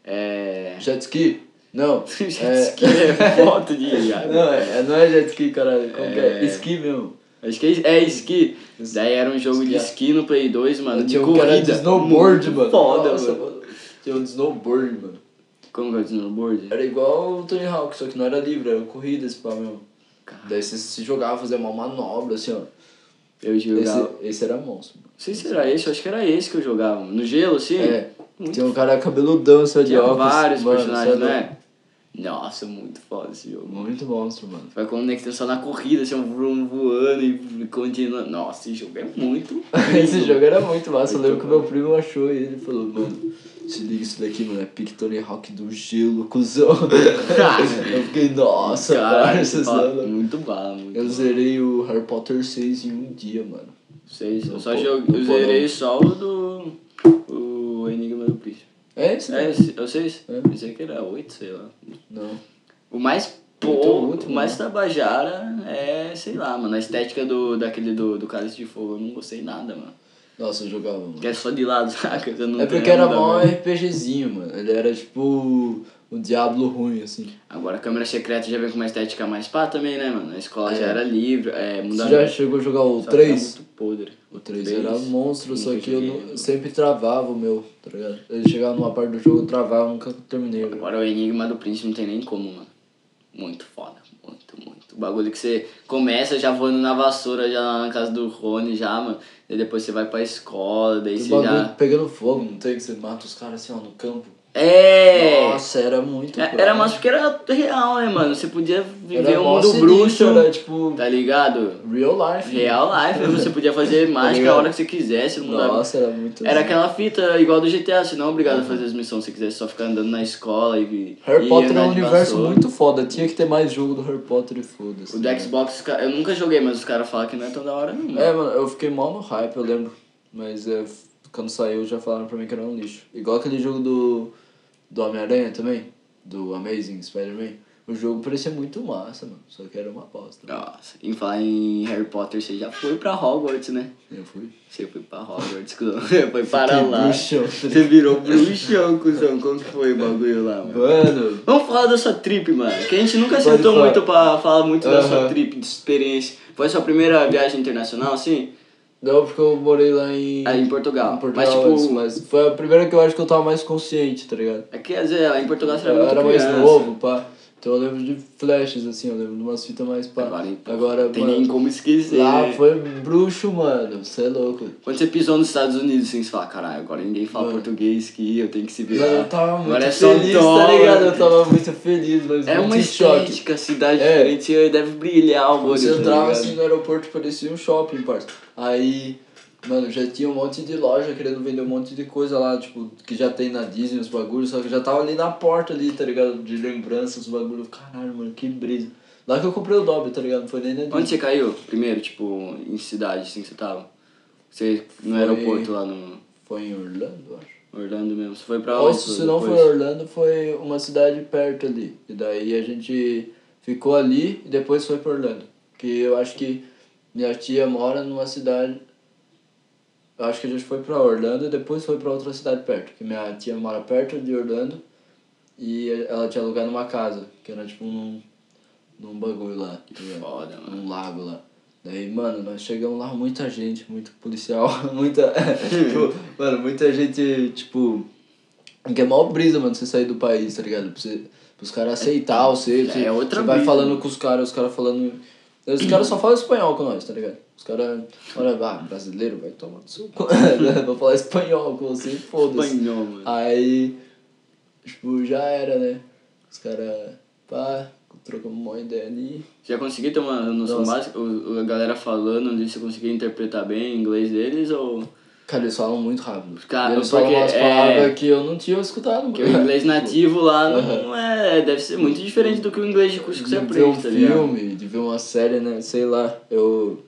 É.
Jet ski? Não.
Jet
é...
ski é foto de.
Não, é, não é jet ski, caralho. Como que é?
É.
Esqui mesmo.
Acho que é, é esqui. Daí era um jogo de
Esqui.
no Play 2, mano. De
Tinha um era
corrida.
de snowboard, mano.
Foda,
Nossa,
mano.
Tinha um de snowboard, mano.
Como que é o de snowboard?
Era igual o Tony Hawk, só que não era livre, era corrida esse pá mesmo.
Cara.
Daí você se jogava, fazia uma manobra, assim, ó.
Eu jogava.
Esse, esse era monstro, mano.
Não sei se era esse, eu acho que era esse que eu jogava. No gelo, assim?
É.
Muito
Tinha um cara cabeludão, assim, ó, de
Tinha
óculos.
vários
mano,
personagens,
sabe?
né? Nossa, muito foda esse jogo.
Muito monstro, mano.
Vai conectar só na corrida, assim, um vroom voando e continuando. Nossa, esse jogo é muito.
Esse jogo era muito massa. Eu lembro que meu primo achou e ele falou, mano, se liga isso daqui, mano, é Tony Hawk do gelo, cuzão. eu fiquei, nossa, cara,
fala- muito bala, muito
Eu zerei o Harry Potter 6 em um dia, mano.
Seis. Eu
No
só joguei, eu zerei só o do. O
É esse,
É, esse, eu sei.
É.
Pensei que era oito, sei lá.
Não.
O mais
último,
o mais tabajara é, sei lá, mano, a estética do, daquele do, do Cálice de Fogo, eu não gostei nada, mano.
Nossa, eu jogava, mano.
Que é só de lado, saca? Eu não
É porque era mó. RPGzinho, mano. Ele era tipo o Diablo ruim, assim.
Agora a câmera secreta já vem com uma estética mais pá também, né, mano? A escola
É.
já era livre, é,
Você
mudava.
já chegou a jogar o
Só que era
3?
muito podre.
O 3
Três,
era monstro, só que eu não- sempre travava o meu, tá ligado? Ele chegava numa parte do jogo, eu travava, nunca terminei. velho.
Agora o Enigma do Príncipe não tem nem como, mano. Muito foda, muito, muito. O bagulho que você começa já voando na vassoura, já na casa do Rony, já, mano. E depois você vai pra escola, daí
O
você
bagulho
já.
pegando fogo, não tem que você mata os caras assim, ó, no campo.
É!
Nossa, era muito
É. Era mais porque era real, né, mano? Você podia viver
Era
um mundo
sinistro,
bruxo,
Era tipo
tá ligado?
real life.
Real life, né? você podia fazer mágica a hora que você quisesse. Não mudava.
Nossa, era muito
Era
assim.
aquela fita igual do GTA, você não é obrigado a fazer as missões se você quisesse só ficar andando na escola e.
Harry
e
Potter é um universo
vassoura.
muito foda. Tinha que ter mais jogo do Harry Potter e foda-se.
O do Xbox, ca- eu nunca joguei, mas os caras falam que não é tão da hora, não. mano.
É, mano, eu fiquei mal no hype, eu lembro. Mas é, quando saiu já falaram pra mim que era um lixo. Igual aquele jogo do, do Homem-Aranha também, do Amazing Spider-Man. O jogo parecia muito massa, mano. Só que era uma bosta.
Nossa, em falar em Harry Potter, você já foi pra Hogwarts, né?
Eu fui.
Você foi pra Hogwarts, cuzão. foi para
Fiquei
lá.
bruxão.
Você virou bruxão, cuzão. Como que foi o bagulho lá, mano?
Mano,
Vamos falar da sua trip, mano. Que a gente nunca sentou muito pra falar muito da sua trip, de experiência. Foi a sua primeira viagem internacional, assim?
Não porque eu morei lá em.
Aí em Portugal.
Em Portugal
Mas, tipo-
mas foi a primeira que eu acho que eu tava mais consciente, tá ligado?
É que, vezes, lá em Portugal você era
Eu
muito
era mais
criança.
novo, pá. Então eu lembro de flashes, assim, eu lembro de umas fitas mais pá.
Agora, então,
Agora,
tem
mano,
nem como esquecer.
Lá foi bruxo, mano. Você é louco.
Quando você pisou nos Estados Unidos, assim, você fala, caralho, agora ninguém fala
Mano.
português que eu tenho que se
Mano,
virar.
eu tava muito
Agora é só
feliz, tá ligado? Eu tava muito feliz, mas
É
muito
uma
em choque.
estética, cidade
É.
diferente, deve brilhar o olho,
Você
tá
entrava
ligado?
assim no aeroporto, parecia um shopping, parça. Aí, mano, já tinha um monte de loja querendo vender um monte de coisa lá, tipo, que já tem na Disney, os bagulhos, só que já tava ali na porta ali, tá ligado? De lembranças, os bagulhos. Caralho, mano, que brisa. Lá que eu comprei o Dobby, tá ligado? Não foi nem na Disney.
Onde você caiu primeiro, tipo, em cidade, assim, que você tava? Você, no
Foi-
aeroporto lá no
Foi em Orlando, acho.
Orlando mesmo. Você foi pra onde?
se não foi? Orlando, foi uma cidade perto ali. E daí a gente ficou ali e depois foi pra Orlando. Que eu acho que minha tia mora numa cidade. Eu acho que a gente foi pra Orlando e depois foi pra outra cidade perto. Que minha tia mora perto de Orlando e ela tinha alugado uma casa, que era tipo num, num bagulho lá. tá ligado?
Foda, mano.
num lago lá. Daí, mano, nós chegamos lá, muita gente, muito policial, muita. tipo, mano, muita gente, tipo. Que é mó brisa, mano, você sair do país, tá ligado? Pra você, pros caras aceitar você.
É
você,
outra
você vai
brisa,
falando
mano.
com os caras, os caras falando. Os caras só falam espanhol com nós, tá ligado? Os caras. Olha, ah, brasileiro, vai tomar no seu cu. Vou falar espanhol com você, foda-se.
Espanhol, mano.
Aí, tipo, já era, né? Os caras, pá, trocamos uma ideia ali.
Já consegui ter uma noção
Nossa.
básica? O, a galera falando ali, você conseguia interpretar bem o inglês deles ou...
Cara, eles falam muito rápido.
Cara,
eles falam umas
é-
palavras que eu não tinha escutado.
Porque o inglês nativo lá não
Aham.
é... Deve ser muito diferente do que o inglês de curso que você
de ver um
aprende, tá ligado?
filme, de ver uma série, né? Sei lá, eu,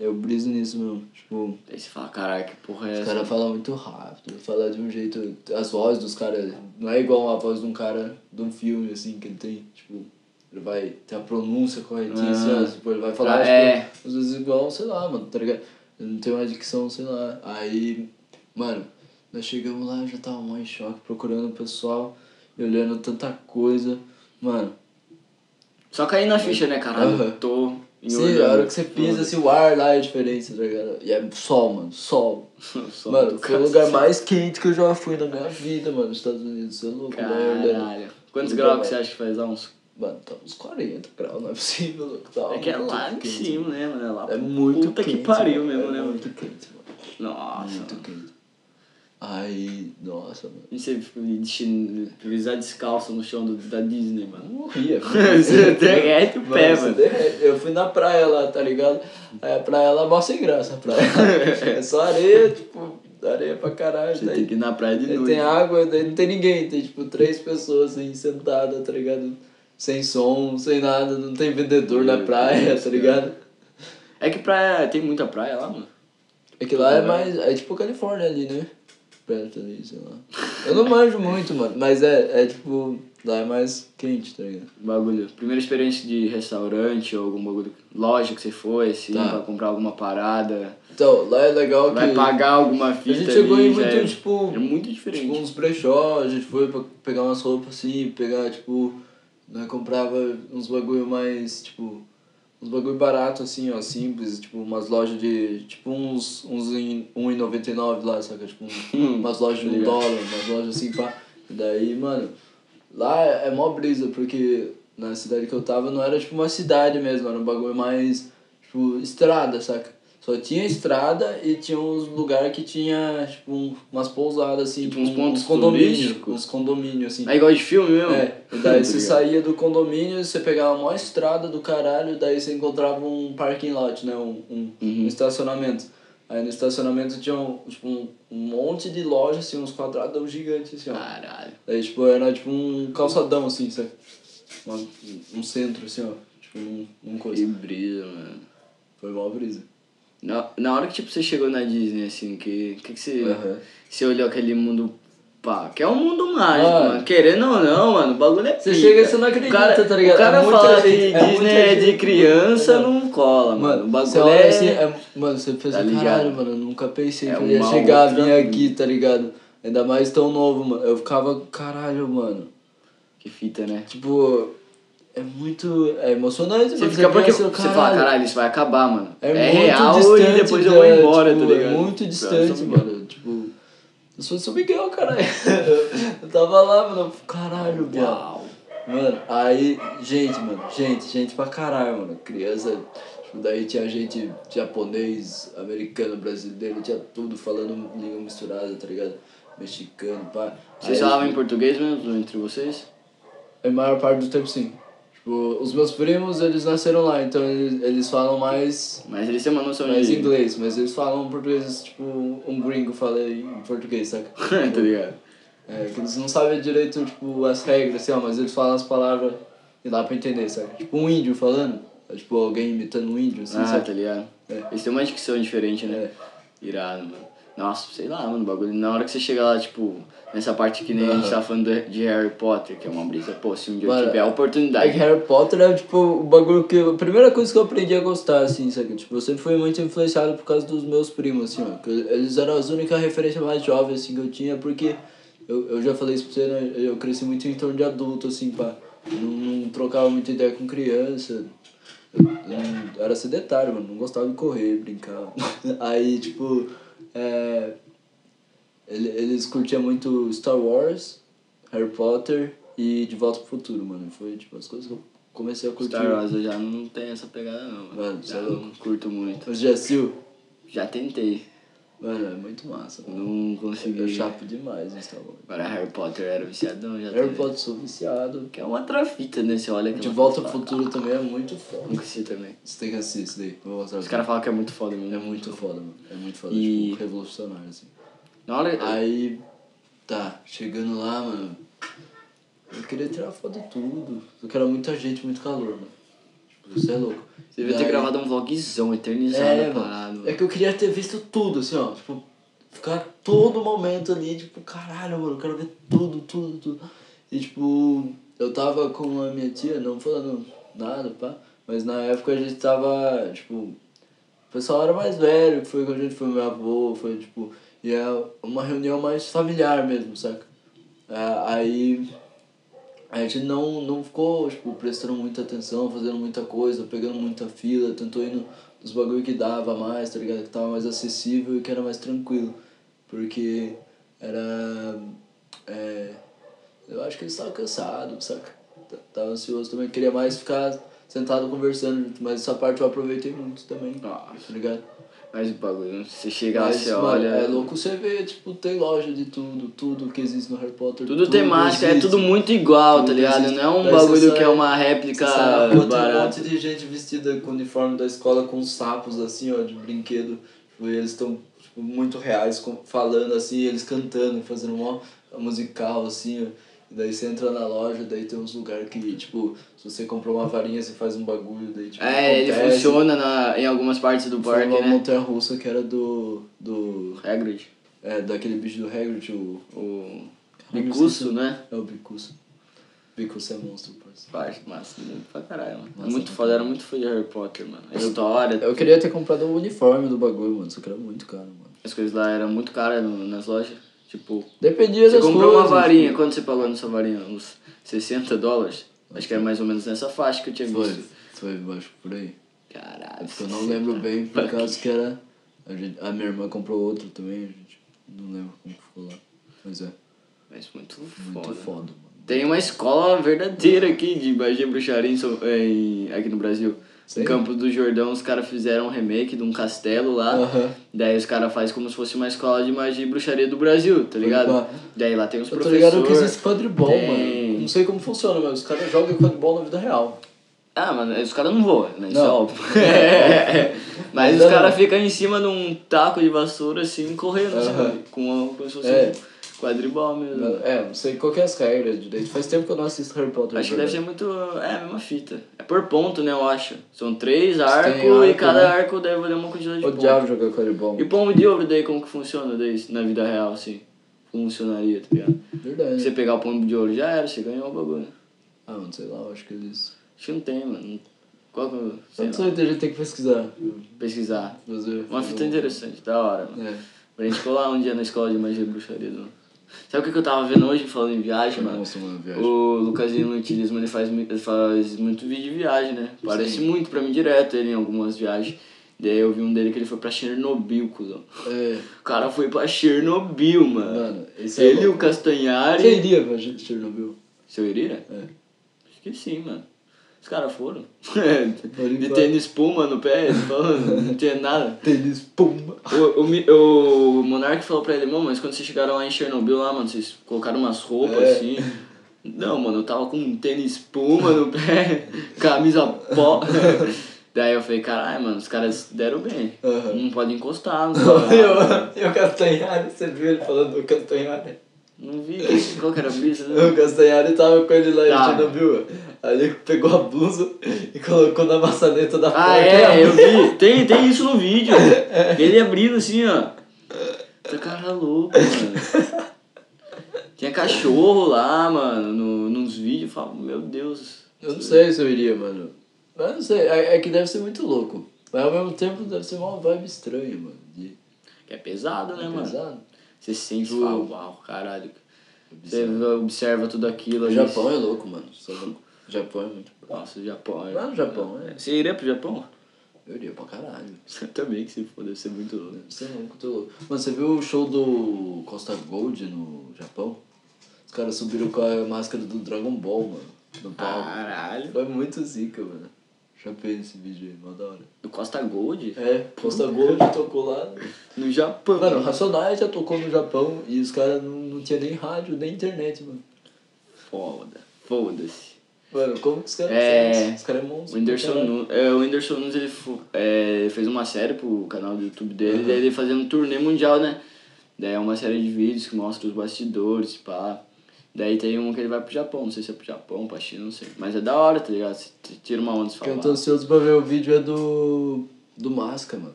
eu briso nisso mesmo. Tipo,
Aí você fala, caralho, que porra é
os
essa?
caras falam muito rápido, falam de um jeito. As vozes dos caras não é igual a voz de um cara de um filme, assim, que ele tem, tipo. Ele vai ter a pronúncia corretinha, assim,
Ah.
tipo, ele vai falar,
Ah,
tipo,
é.
às vezes igual, sei lá, mano, tá ligado? Ele não tem uma dicção, sei lá. Aí, mano, nós chegamos lá, eu já tava mó em choque, procurando o pessoal, e olhando tanta coisa. Mano,
Só cair na ficha, né, caralho?
Aham.
Tô em
Sim,
Orlando.
a hora que você pisa, assim, o ar lá é diferente, tá ligado? E é sol, mano, sol.
Só
mano, foi o lugar mais quente que eu já fui na minha vida, mano, nos Estados Unidos. Você é louco, Orlando.
Caralho. Quantos
Lugar
graus que você acha que faz lá? Uns...
Mano, tá uns 40 graus, não é possível, louco. Tá
É que é lá em cima, né, mano? É lá
É muito
Puta
quente.
que pariu
mano,
mesmo,
é
né, mano?
muito quente, mano.
Nossa,
Muito
mano.
quente. Aí, nossa, mano.
E você pisar descalço no chão do, da Disney, mano.
morria.
Você derrete o pé, mano.
derrete. Eu fui na praia lá, tá ligado? Aí a praia lá, mó sem graça a praia. é só areia, tipo, areia pra caralho.
Você
daí-
tem que ir na praia de noite.
tem água, daí não tem ninguém, tem tipo três pessoas assim sentadas, tá ligado? Sem som, sem nada, não tem vendedor na praia, tá ligado?
É que praia. Tem muita praia lá, mano.
É que lá é mais. É tipo Califórnia ali, né? Perto ali, sei lá. Eu não manjo muito, mano, mas é, é tipo. Lá é mais quente, tá ligado?
Bagulho. Primeira experiência de restaurante ou algum bagulho. Loja que você foi, assim,
Tá.
pra comprar alguma parada.
Então, lá é legal que.
Vai pagar alguma
A
fita
gente chegou
ali,
em muito,
é,
tipo.
é muito diferente.
Tipo, uns brechó, a gente foi pra pegar umas roupas assim, pegar, tipo, nós comprava uns bagulho mais, tipo, uns bagulho barato assim, ó, simples, tipo, umas lojas de, tipo, uns, uns em 1,99 lá, saca? Tipo, um- umas lojas de um
Ligado.
dólar, umas lojas assim, pá. E daí, mano, lá é, é mó brisa, porque na cidade que eu tava não era, tipo, uma cidade mesmo, era um bagulho mais, tipo, estrada, saca? Só tinha estrada e tinha uns lugares que tinha, tipo, um- umas pousadas, assim,
Tipo, uns pontos
condomínios, uns condomínios, assim.
É igual de filme mesmo?
É, e daí você
Obrigado.
saía do condomínio, você pegava a maior estrada do caralho, daí você encontrava um parking lot, né? Um, um,
Uhum.
um estacionamento. Aí no estacionamento tinha um, tipo, um, um monte de lojas, assim, uns quadrados gigantes, assim, ó.
Caralho.
Daí, tipo, era tipo um calçadão, assim, sabe? Uma, um centro, assim, ó. Tipo, um, um
Que
coisa.
brisa, mano.
Foi mó brisa.
Na, na hora que tipo, você chegou na Disney, assim, que, que, que você,
Aham.
você olhou aquele mundo, pá, que é um mundo mágico,
Mano.
mano. Querendo ou não, mano, o bagulho é
Você
pica.
chega e você não acredita,
o cara,
tá ligado?
O cara
É
fala que
é
Disney
muita
é de criança,
Não.
cola, mano.
Mano,
o bagulho é...
assim, é, mano, você pensa,
Tá ligado?
caralho, mano, eu nunca pensei
É
que eu ia chegar,
outra
vir aqui, tá ligado? Ainda mais tão novo, mano. Eu ficava, caralho, mano.
Que fita, né?
Tipo, é muito. É emocionante,
Você
mano.
fica porque
pensa,
você fala, caralho, isso vai acabar, mano.
É,
É,
muito
real
distante,
e depois eu
da-
vou embora,
tipo,
tá ligado?
É muito
Eu
distante, mano. Tipo, eu sou São Miguel, caralho. Eu tava lá, mano. Caralho.
Uau.
Mano, aí, gente, mano, gente, gente pra caralho, mano. Criança, tipo, daí tinha gente japonês, americano, brasileiro, tinha tudo falando língua misturada, tá ligado? Mexicano, pá.
Vocês falavam em português mesmo entre vocês?
A maior parte do tempo, sim. Tipo, os meus primos, eles nasceram lá, então eles, eles falam mais,
Mas eles têm uma noção
mais
de.
inglês, mas eles falam português, tipo, um gringo fala em português, saca?
tá ligado?
É, que eles não sabem direito, tipo, as regras, assim, ó, mas eles falam as palavras e dá pra entender, sabe? Tipo um índio falando, é, tipo alguém imitando um índio, assim,
Ah,
sabe?
tá ligado?
É.
Eles têm uma dicção diferente, né? Irado, mano. Nossa, sei lá, mano, o bagulho. Na hora que você chega lá, tipo, nessa parte que nem a gente tava falando de- Harry Potter, que é uma brisa, pô, se um dia eu
Mano,
tiver a
É que
oportunidade.
Harry Potter é, tipo, o bagulho que... A primeira coisa que eu aprendi a gostar, assim, sabe? Tipo, eu sempre fui muito influenciado por causa dos meus primos, assim, ó. que Eles eram as únicas referências mais jovens, assim, que eu tinha, porque... Eu, eu já falei isso pra você, né? Eu cresci muito em torno de adulto, assim, pá. Eu Não, não trocava muita ideia com criança. Eu, eu era sedentário, mano. Não gostava de correr, brincar. Aí, tipo... É, ele- eles curtiam muito Star Wars, Harry Potter e De Volta pro Futuro, mano. Foi, tipo, as coisas que eu comecei a curtir.
Star Wars eu já não tenho essa pegada, não. Mano.
Mano,
já
é
não curto muito.
Você já assistiu?
Já tentei,
Mano, é muito massa. Mano.
não
Eu
consegui.
chapo demais em Star Wars.
Agora Harry Potter era viciadão, já
Harry. Potter sou viciado.
Que é uma outra fita, né? Você olha
De Volta pro Futuro também é muito foda.
Nunca assisti também.
Você tem que assistir isso daí. Vou mostrar
Os caras falam que é muito foda mesmo.
É muito foda, mano. É muito foda.
E-
Tipo, revolucionário, assim.
Na hora.
Aí, tá, chegando lá, mano. Eu queria tirar foto de tudo. Só que era muita gente, muito calor, mano. Tipo, você é louco.
Você devia ter gravado um vlogzão eternizado
É, mano. É que eu queria ter visto tudo, assim, ó. Tipo, ficar todo momento ali, tipo, caralho, mano, eu quero ver tudo, tudo, tudo. E, tipo, eu tava com a minha tia, não falando nada, pá. Mas na época a gente tava, tipo, o pessoal era mais velho, foi com a gente, foi meu avô, foi, tipo, e é uma reunião mais familiar mesmo, saca? É, aí a gente não, não ficou, tipo, prestando muita atenção, fazendo muita coisa, pegando muita fila, tentou ir no, nos bagulho que dava mais, tá ligado? Que tava mais acessível e que era mais tranquilo. Porque era. É, eu acho que eles estavam cansados, saca? Tava ansioso também, queria mais ficar sentado conversando, mas essa parte eu aproveitei muito também, tá
Nossa,
ligado?
Mas o bagulho, você chega lá, você olha.
é louco você ver, tipo, tem loja de tudo, tudo que existe no Harry Potter.
Tudo temático, é
existe.
tudo muito igual, tá
Tudo
ligado?
existe.
Não é um
Daí
bagulho
sai-
que é uma réplica
sai tem um monte de gente vestida com o uniforme da escola com sapos assim, ó, de brinquedo. Tipo, e eles estão tipo, muito reais, falando assim, eles cantando, fazendo uma musical assim, ó. E daí você entra na loja, daí tem uns lugares que, tipo, se você comprou uma varinha, você faz um bagulho, daí tipo.
É, ele
acontece.
funciona na, em algumas partes do
Foi
parque,
uma
né?
montanha russa que era do. do.
Hagrid.
É, daquele bicho do Hagrid, o.
O Bicuço, né?
É o Bicuço. Bicuço é monstro, parceiro.
Parte massa, muito pra caralho, mano.
Massa
muito
pra
foda, era muito fã de Harry Potter, mano. A história,
Eu queria ter comprado o uniforme do bagulho, mano, só que era muito caro, mano.
as coisas lá eram muito caras nas lojas. Tipo,
Dependia
você
das
comprou
coisas.
uma varinha,
tipo,
quanto você pagou nessa varinha? Uns 60 dólares? Acho que era mais ou menos nessa faixa que eu tinha
Foi,
visto.
foi, acho que por aí.
Caralho.
É porque eu não lembro bem, por causa que era. A, gente, a minha irmã comprou outro também, a gente não lembro como ficou lá. Mas é,
Mas muito
muito
foda.
foda, mano.
Tem uma escola verdadeira aqui de magia e bruxaria em- aqui no Brasil.
Sei.
Em Campos do Jordão, os caras fizeram um remake de um castelo lá.
Aham.
Daí os caras fazem como se fosse uma escola de magia e bruxaria do Brasil, tá ligado?
pá.
Daí lá tem os
Eu tô
professores.
ligado que existe quadribol,
tem-
mano. Não sei como funciona, mas os caras jogam quadribol na vida real.
Ah, mano, os caras não voam, né? Isso é
Não.
óbvio. Mas
Ainda
os caras
não.
ficam em cima de um taco de vassoura assim, correndo, assim,
Aham.
com uma, como se fosse
É.
um quadribol mesmo.
É, não sei qual que é as regras direito. Faz tempo que eu não assisto Harry Potter.
Acho que
de
deve ser muito. É, a mesma fita. É por ponto, né, eu acho. São três arcos e
arco,
cada
né?
arco deve valer uma quantidade de
Odiava
pontos.
jogar quadribol.
E pombo de ouro daí, como que funciona daí, na vida real, assim? Funcionaria, tá ligado?
Verdade.
Se você pegar o pombo de ouro já era, você ganhou o bagulho.
Ah, não sei lá, eu acho que eles.
Acho que não tem, mano. Qual que eu. Sei
não sei, a gente tem que pesquisar.
pesquisar.
Fazer,
Uma fita
um-
interessante, da hora, mano.
É.
Pra gente colar um dia na escola de magia e bruxaria. Do... Sabe o que eu tava vendo hoje falando em viagem, mano?
Nossa, mano, viagem.
O Lucasinho Utilismo, ele faz, ele faz muito vídeo de viagem, né? Parece
Sim.
muito pra mim direto ele em algumas viagens. Daí eu vi um dele que ele foi pra Chernobyl, cuzão.
É,
O cara foi pra Chernobyl, mano.
mano, esse é
ele e o. Castanhari.
Quem iria pra Chernobyl?
Se eu iria?
É.
que sim, mano. Os caras foram. De tênis espuma no pé, falando, não tinha nada.
Tênis, pumba.
O, o, o Monark falou pra ele, mano, mas quando vocês chegaram lá em Chernobyl, lá, mano, vocês colocaram umas roupas
É.
assim. Não, mano, eu tava com um tênis espuma no pé, camisa pó. Daí eu falei, caralho, mano, os caras deram bem.
Aham.
Não pode encostar, não
Eu,
pode.
eu Castanhari, você viu ele falando do Castanhari?
Não vi qual que era a brisa, né?
O Castanhari tava com ele lá
Tá.
em Chernobyl. Aí ele pegou a blusa e colocou na maçaneta da porta.
Ah, é, eu vi. Tem, tem isso no vídeo. Ele abrindo assim, ó. Tá cara louco, mano. Tinha cachorro lá, mano, no, nos vídeos. Eu falo, meu Deus.
Eu não sei se eu iria, mano. Mas não sei, é, é que deve ser muito louco. Mas ao mesmo tempo deve ser uma vibe estranha, mano. De
Que é pesado, né, mano?
pesado.
Você sente,
Fala.
uau, caralho. Você observa tudo aquilo
O. Japão é louco, mano. Louco. O Japão é muito louco.
Nossa, o Japão. é-
Lá no Japão, é.
Você iria pro Japão?
Eu iria pra caralho.
Você também, que se for, deve ser muito louco.
Ser louco, tô louco. Mano, você viu o show do Costa Gold no Japão? Os caras subiram com a máscara do Dragon Ball, mano. No palco.
Caralho.
Foi muito zica, mano. Já vi esse vídeo aí, mó da hora.
Do Costa Gold?
É, Costa Gold tocou lá.
No Japão.
Mano, o Racionais já tocou no Japão e os caras não, não tinha nem rádio, nem internet, mano.
Foda. Foda-se.
Mano, como que os caras
É.
Os caras é monstro.
O Whindersson, Nu- é, o Whindersson Nunes ele fo- é, fez uma série pro canal do YouTube dele, daí ele fazendo turnê mundial, né? Daí é uma série de vídeos que mostra os bastidores, pá. Daí tem um que ele vai pro Japão, não sei se é pro Japão, pra China, não sei. Mas é da hora, tá ligado? Você tira uma onda e
Que
fala.
eu tô ansioso pra ver o vídeo é do. do Masca, mano.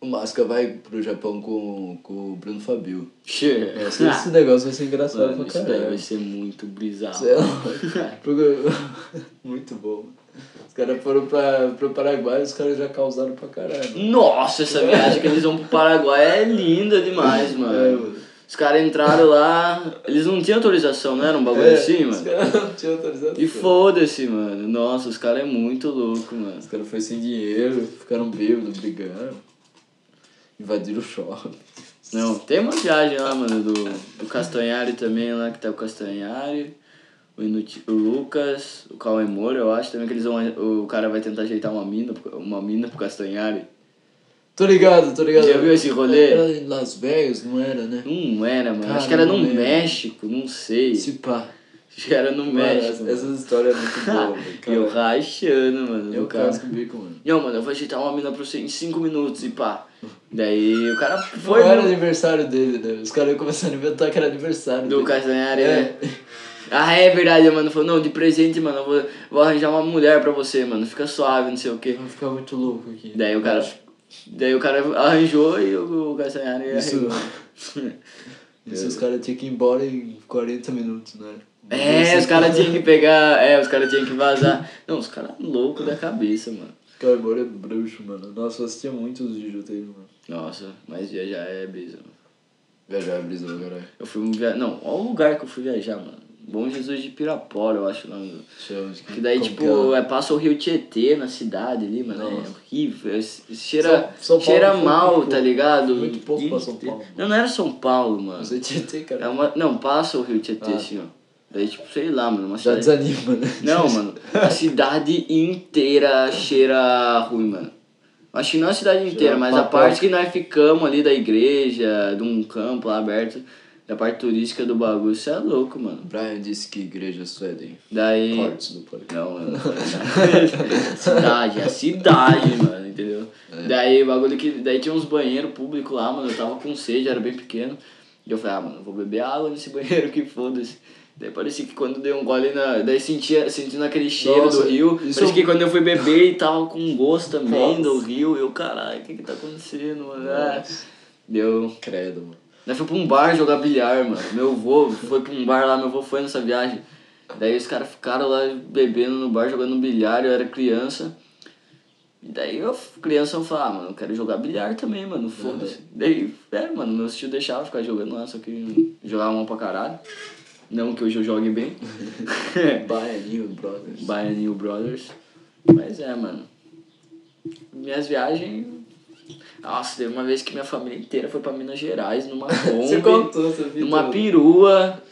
O Masca vai pro Japão com, com o Bruno Fabio.
Che.
Nossa, esse negócio vai ser engraçado
Mano,
pra
isso daí
caralho.
vai ser muito
lá. Porque- Muito bom. Os caras foram pra, pro Paraguai e os caras já causaram pra caralho.
Nossa, essa viagem que eles vão pro Paraguai é linda demais, mano.
É, mano.
Os caras entraram lá, eles não tinham autorização, não era um bagulho assim,
Os
mano?
caras não tinham autorização.
E foda-se, mano. Nossa, os caras é muito louco, mano.
Os caras foram sem dinheiro, ficaram bêbados, brigaram. Invadiram o shopping.
Não, tem uma viagem lá, mano, do, do Castanhari também, lá que tá o Castanhari, o, Inuti, o Lucas, o Cauê Moura, eu acho também que eles vão. O cara vai tentar ajeitar uma mina, uma mina pro Castanhari.
Tô ligado, tô ligado.
Já viu esse rolê?
Era em Las Vegas, não era, né?
Não era, mano.
Cara,
acho que era no
lembro.
México, não sei.
Se pá.
Acho que era no
Mano,
México.
essa-
mano.
essas histórias é muito boas, velho.
E eu rachando, mano.
Eu casco o bico, mano.
Não, mano, eu vou ajeitar uma mina pra você em 5 minutos e pá. Daí o cara foi.
Não era
no-
aniversário dele, né? Os caras começaram a inventar que era aniversário
Do. Castanhari,
É.
né? Ah, é verdade, mano. Falou, não, de presente, mano, eu vou, vou arranjar uma mulher pra você, mano. Fica suave, não sei o quê.
Vai ficar muito louco aqui.
Daí o cara. Daí o cara arranjou e o, Castanhari
Isso,
arregou.
isso os caras tinham que ir embora em 40 minutos, né?
É, os caras tinham que pegar. É, os caras tinham que vazar. Não, os caras loucos da cabeça, mano.
Os caras embora é bruxo, mano. Nossa, eu assistia muito os dele, mano.
Nossa, mas viajar é brisa, mano.
Viajar é brisa, caralho.
Eu fui viajar. Não, olha o lugar que eu fui viajar, mano. Bom Jesus de Pirapora, eu acho o nome Que daí,
como
tipo,
que é?
é, passa o rio Tietê na cidade ali, mano. É
Nossa.
horrível. é- cheira
São- São
cheira mal, tá ligado?
Muito pouco pra São Paulo.
Não, não era São Paulo, mano.
Tinha que ter, cara.
É uma, não, passa o rio Tietê,
Ah.
assim, ó. Daí, tipo, sei lá, mano. Uma
Já
cidade...
desanima, né?
Não, mano. A cidade inteira cheira ruim, mano. Acho que não a cidade inteira, mas a
papel.
parte que nós ficamos ali da igreja, de um campo lá aberto, da parte turística do bagulho, você é louco, mano.
Brian disse que igrejas fedem.
Daí.
Cortes do podcast.
Não, mano. cidade, é a cidade, mano, entendeu? Daí o bagulho que. Daí tinha uns banheiros públicos lá, mano. Eu tava com sede, era bem pequeno. E eu falei, ah, mano, vou beber água nesse banheiro que foda-se. Daí parecia que quando dei um gole na. Daí sentia, sentindo aquele cheiro
Nossa,
do rio. Parecia
eu-
que quando eu fui beber e tava com gosto também
Nossa.
do rio. Eu, caralho, o que que tá acontecendo, mano? Ah, Deu.
Credo, mano.
Nós fui pra um bar jogar bilhar, mano. Meu avô foi pra um bar lá, meu avô foi nessa viagem. Daí os caras ficaram lá bebendo no bar, jogando bilhar, eu era criança. E daí eu, criança, eu falava, ah, mano, eu quero jogar bilhar também, mano, foda-se. Daí, é, mano, meus tios deixavam ficar jogando lá, só que jogava mal pra caralho. Não que hoje eu jogue bem.
Baianinho, brothers.
Baianinho Brothers. Mas é, mano. Minhas viagens. Nossa, teve uma vez que minha família inteira foi pra Minas Gerais, numa
Você
Kombi.
contou
numa perua.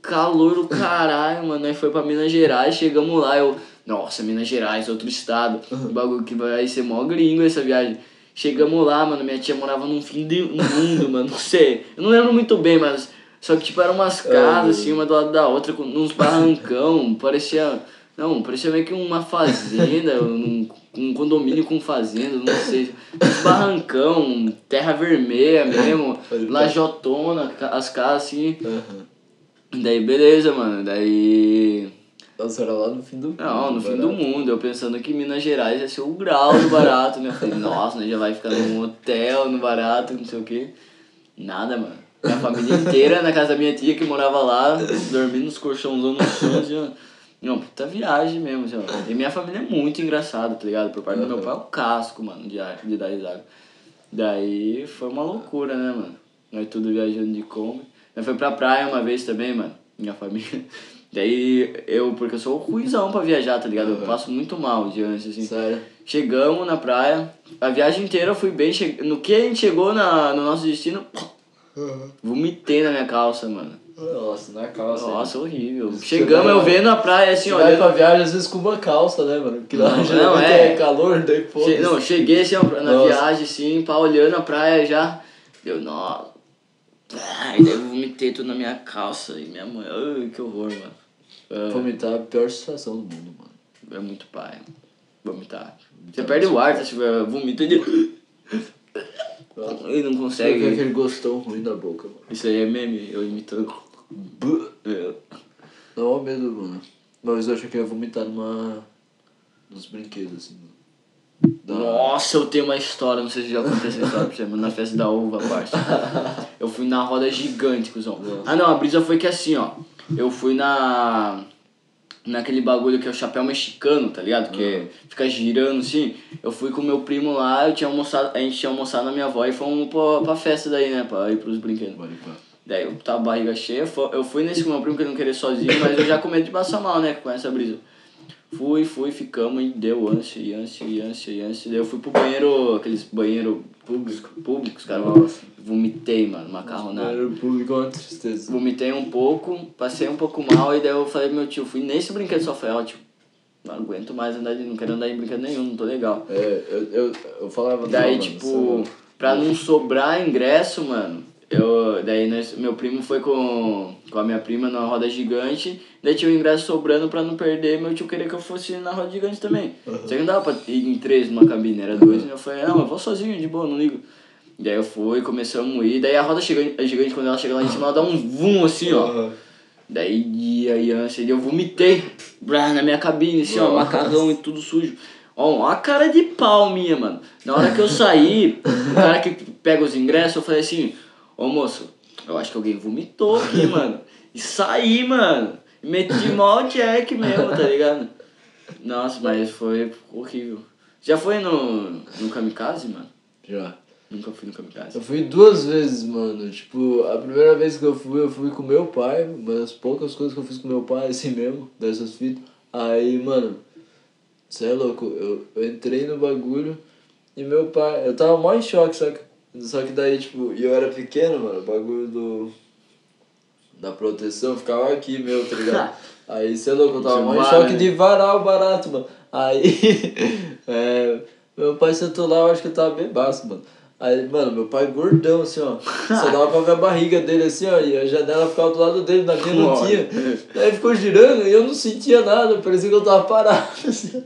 calor do caralho, mano. Nós foi pra Minas Gerais, chegamos lá, eu. Nossa, Minas Gerais, outro estado. O bagulho que vai ser mó gringo essa viagem. Chegamos lá, mano, minha tia morava num fim do mundo, mano. Não sei. Eu não lembro muito bem, mas. Só que, tipo, eram umas casas, assim, uma do lado da outra, com uns barrancão. parecia. Não, parecia meio que uma fazenda, um, um condomínio com fazenda, não sei. Uns barrancão, terra vermelha mesmo, lajotona, as casas assim.
Aham.
Daí, beleza, mano. Daí.
Nossa, era lá no fim do mundo.
Não, no fim
barato.
do mundo. Eu pensando que Minas Gerais ia ser o grau do barato, né? Eu falei, nossa, né? Já vai ficar num hotel, no barato, não sei o quê. Nada, mano. Minha família inteira na casa da minha tia que morava lá, dormindo nos colchãozão no chão, assim, ó. Não, puta viagem mesmo, assim, ó. E minha família é muito engraçada, tá ligado? Por parte do meu pai é o casco, mano, de, de dar risada. Daí foi uma loucura, né, mano? Nós tudo viajando de Kombi. Nós foi pra praia uma vez também, mano, minha família. Daí eu, porque eu sou ruizão pra viajar, tá ligado? Eu passo muito mal de antes, assim.
Sério?
Chegamos na praia, a viagem inteira eu fui bem. Che... No que a gente chegou na, no nosso destino, vomitei na minha calça, mano.
Nossa, na calça.
Nossa, horrível.
Você
Chegamos,
vai-
eu vendo a praia assim,
Você vai pra viagem às vezes com uma calça, né, mano? Porque lá
Não, não, é.
é calor, daí foda
Che... Não, cheguei assim, na
Nossa.
viagem, assim, pá, olhando a praia já. Deu, nossa. Ai, daí eu vomitei tudo na minha calça e minha mãe. Ai, que horror, mano. Ah,
Vomitar é a pior sensação do mundo, mano.
É muito pai. Vomitar. Você perde o ar, você vomita e e não
Segue
consegue.
aquele gostão ruim da boca, mano.
Isso aí é meme, eu imitando.
Buh.
É.
Não, ó medo, mano. Uma vez eu achei que eu ia vomitar numa. nos brinquedos, assim. Da...
Nossa, eu tenho uma história, não sei se já aconteceu essa história pra você, mas na festa da uva, parça. Eu fui na roda gigante, cuzão. Ah não, a brisa foi que assim, ó. Eu fui na. Naquele bagulho que é o chapéu mexicano, tá ligado? Que fica girando assim. Eu fui com meu primo lá, eu tinha almoçado, a gente tinha almoçado na minha avó e fomos pra, pra festa daí, né? Pra ir pros brinquedos.
Pá.
Daí eu tava barriga cheia, eu fui nesse com meu primo que não queria sozinho, mas eu já com medo de passar mal, né, com essa brisa. Fui, fui, ficamos e deu ânsia, e ânsia, e ânsia, e ânsia. Daí eu fui pro banheiro, aqueles banheiro público, públicos, cara. Vomitei, mano, macarronada.
Era o público é uma tristeza.
Vomitei um pouco, passei um pouco mal, e daí eu falei pro meu tio, fui nesse brinquedo só, falei, ó, tio, não aguento mais andar, de, não quero andar em brinquedo nenhum, não tô legal.
É, eu, eu, eu falava
Daí,
não, mano,
tipo,
você-
pra não sobrar ingresso, mano, eu, daí nós, meu primo foi com, com a minha prima na roda gigante, daí tinha o ingresso sobrando pra não perder, meu tio queria que eu fosse na roda gigante também. Só que não dava pra ir em três numa cabine, era dois, e eu falei, não, eu vou sozinho, de boa, não ligo. Daí eu fui, começamos a ir, daí a roda gigante, a gigante quando ela chega lá em cima, ela dá um vum assim, ó. Daí ia e ânsia, e eu vomitei brá, na minha cabine, assim, ó,
Nossa.
macarrão e tudo sujo. Ó, a cara de pau minha, mano. Na hora que eu saí, o cara que pega os ingressos, eu falei assim, ô moço, eu acho que alguém vomitou aqui, mano. E saí, mano. E Meti mó jack mesmo, tá ligado? Nossa, mas foi horrível. Já foi no, no Kamikaze, mano?
Já.
Nunca fui no Kamikaze.
Eu fui duas vezes, mano. Tipo, a primeira vez que eu fui, eu fui com meu pai. Uma das poucas coisas que eu fiz com meu pai, assim mesmo, dessas fitas. Aí, mano, você é louco. Eu, eu entrei no bagulho e meu pai. Eu tava mó em choque, saca? Só que daí, tipo, e eu era pequeno, mano, o bagulho do. Da proteção ficava aqui, meu, tá ligado? Aí, você é louco, eu tava em choque
né?
de varar o barato, mano. Aí, é, meu pai sentou lá, eu acho que eu tava bebaço, mano. Aí, mano, meu pai gordão, assim, ó. Só dava pra ver a barriga dele, assim, ó. E a janela ficava do lado dele, na minha não tinha. Aí ficou girando e eu não sentia nada, parecia que eu tava parado, assim.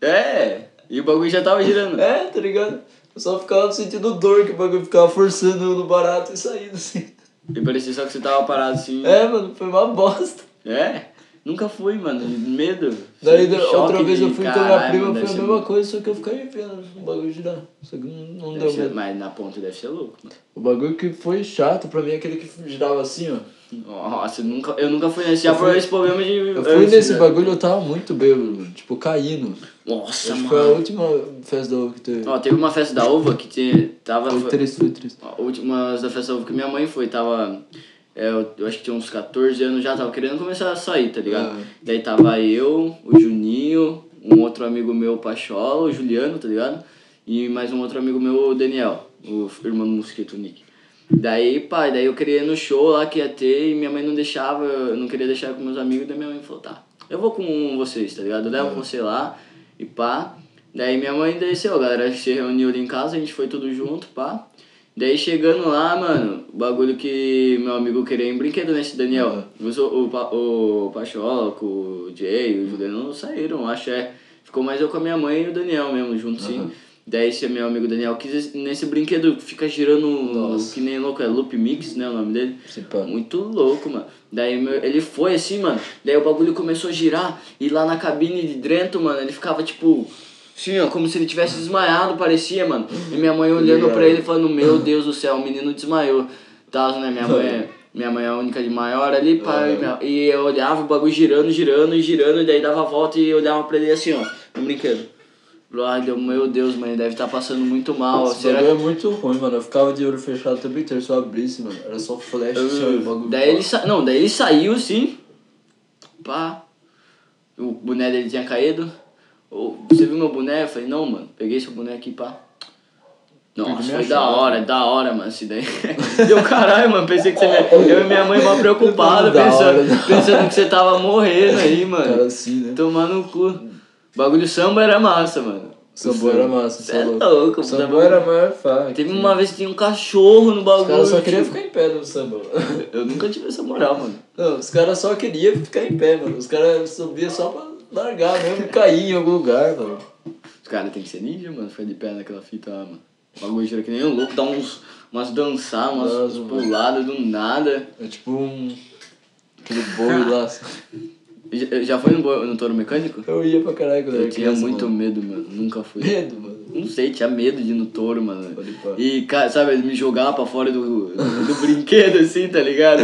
É, e o bagulho já tava girando.
É, tá ligado? Eu só ficava sentindo dor, que o bagulho ficava forçando eu no barato e saindo, assim.
E parecia só que você tava parado assim.
É, mano, foi uma bosta.
É? Nunca fui, mano. Medo.
Daí outra vez eu
de
fui com minha prima,
mano,
foi a
ser
mesma coisa, só que eu ficava vendo o bagulho girar. Só que não,
deve
deu
ser-. Mas na ponta deve ser louco, mano.
O bagulho que foi chato pra mim é aquele que girava assim, ó.
Nossa, eu nunca, eu nunca fui nesse. Já
Eu
foi esse problema de.
Eu fui
antes,
nesse
né?
bagulho, eu tava muito bêbado, tipo, caindo.
Nossa,
que foi a
mano.
última festa da uva que teve.
Ó, teve uma festa da uva que te, tava.
Foi triste, foi triste.
A última da festa da uva que minha mãe foi, tava. é, eu, eu acho que tinha uns 14 anos já, tava querendo começar a sair, tá ligado?
Ah.
Daí tava eu, o Juninho, um outro amigo meu, o Pachola, o Juliano, tá ligado? E mais um outro amigo meu, o Daniel, o irmão do Mosquito, o Nick. Daí, pai, daí eu queria ir no show lá que ia ter e minha mãe não deixava, eu não queria deixar com meus amigos, daí minha mãe falou, tá, eu vou com vocês, tá ligado? Eu levo você lá e pá. Daí minha mãe desceu, a galera se reuniu ali em casa, a gente foi tudo junto, pá. Daí chegando lá, mano, o bagulho que meu amigo queria em brinquedo nesse Daniel. Os- O, o, o Pachola, com o Jay, o Juliano não saíram, acho é. Ficou mais eu com a minha mãe e o Daniel mesmo, junto sim. Daí esse meu amigo Daniel quis esse- nesse brinquedo, fica girando
Nossa.
que nem louco, é Loop Mix, né, o nome dele.
Sim.
Muito louco, mano. Daí meu- ele foi assim, mano. Daí o bagulho começou a girar. E lá na cabine de dentro, mano, ele ficava tipo. Assim, ó, como se ele tivesse desmaiado, parecia, mano. E minha mãe olhando pra ele falando, meu Deus do céu, o menino desmaiou. Tal, né? Minha mãe, é- minha mãe é a única de maior ali, pai. minha- E eu olhava o bagulho girando, girando e girando, e daí dava a volta e eu olhava pra ele assim, ó, no brinquedo. Brother, meu Deus, mãe, deve estar passando muito mal.
Esse
Será
bagulho
que
é muito ruim, mano. Eu ficava de olho fechado o tempo inteiro. Eu abrisse, mano, era só flash, assim, ó, o bagulho.
Daí ele, sa... não, daí ele saiu assim. Pá. O boné dele tinha caído. Ô, Você viu meu boné? Eu falei, não, mano. Peguei seu boné aqui, pá. Nossa, foi
minha
da hora, da hora, mano, esse daí. Deu caralho, mano. Pensei que você. Eu e minha mãe mal preocupada,
Da
pensando,
hora,
pensando que você tava morrendo aí,
Cara
mano.
assim, né?
Tomar no cu. Bagulho samba era massa, mano.
Sambo era massa,
Cê é
só
louco,
Sambo
tava-
era a maior faca.
Teve uma vez que tinha um cachorro no
Os
bagulho.
caras só queriam
tipo,
ficar em pé no samba.
Eu nunca tive essa moral, mano.
Não, os caras só queriam ficar em pé, mano. Os caras subiam só pra largar mesmo, cair em algum lugar, mano.
Os caras tem que ser ninja, mano, ficar de pé naquela fita lá, mano. O bagulho gira que nem um louco, dá uns, umas dançar, umas
Nossa,
puladas do nada.
É tipo um. Aquele boi lá.
Já, já foi no, no touro mecânico?
Eu ia pra caralho quando
Eu
era
tinha
criança,
muito
mano.
medo, mano. Nunca fui.
Medo, mano.
Não sei, tinha medo de ir no touro, mano. E, cara, sabe, ele me jogava pra fora do, do, do brinquedo, assim, tá ligado?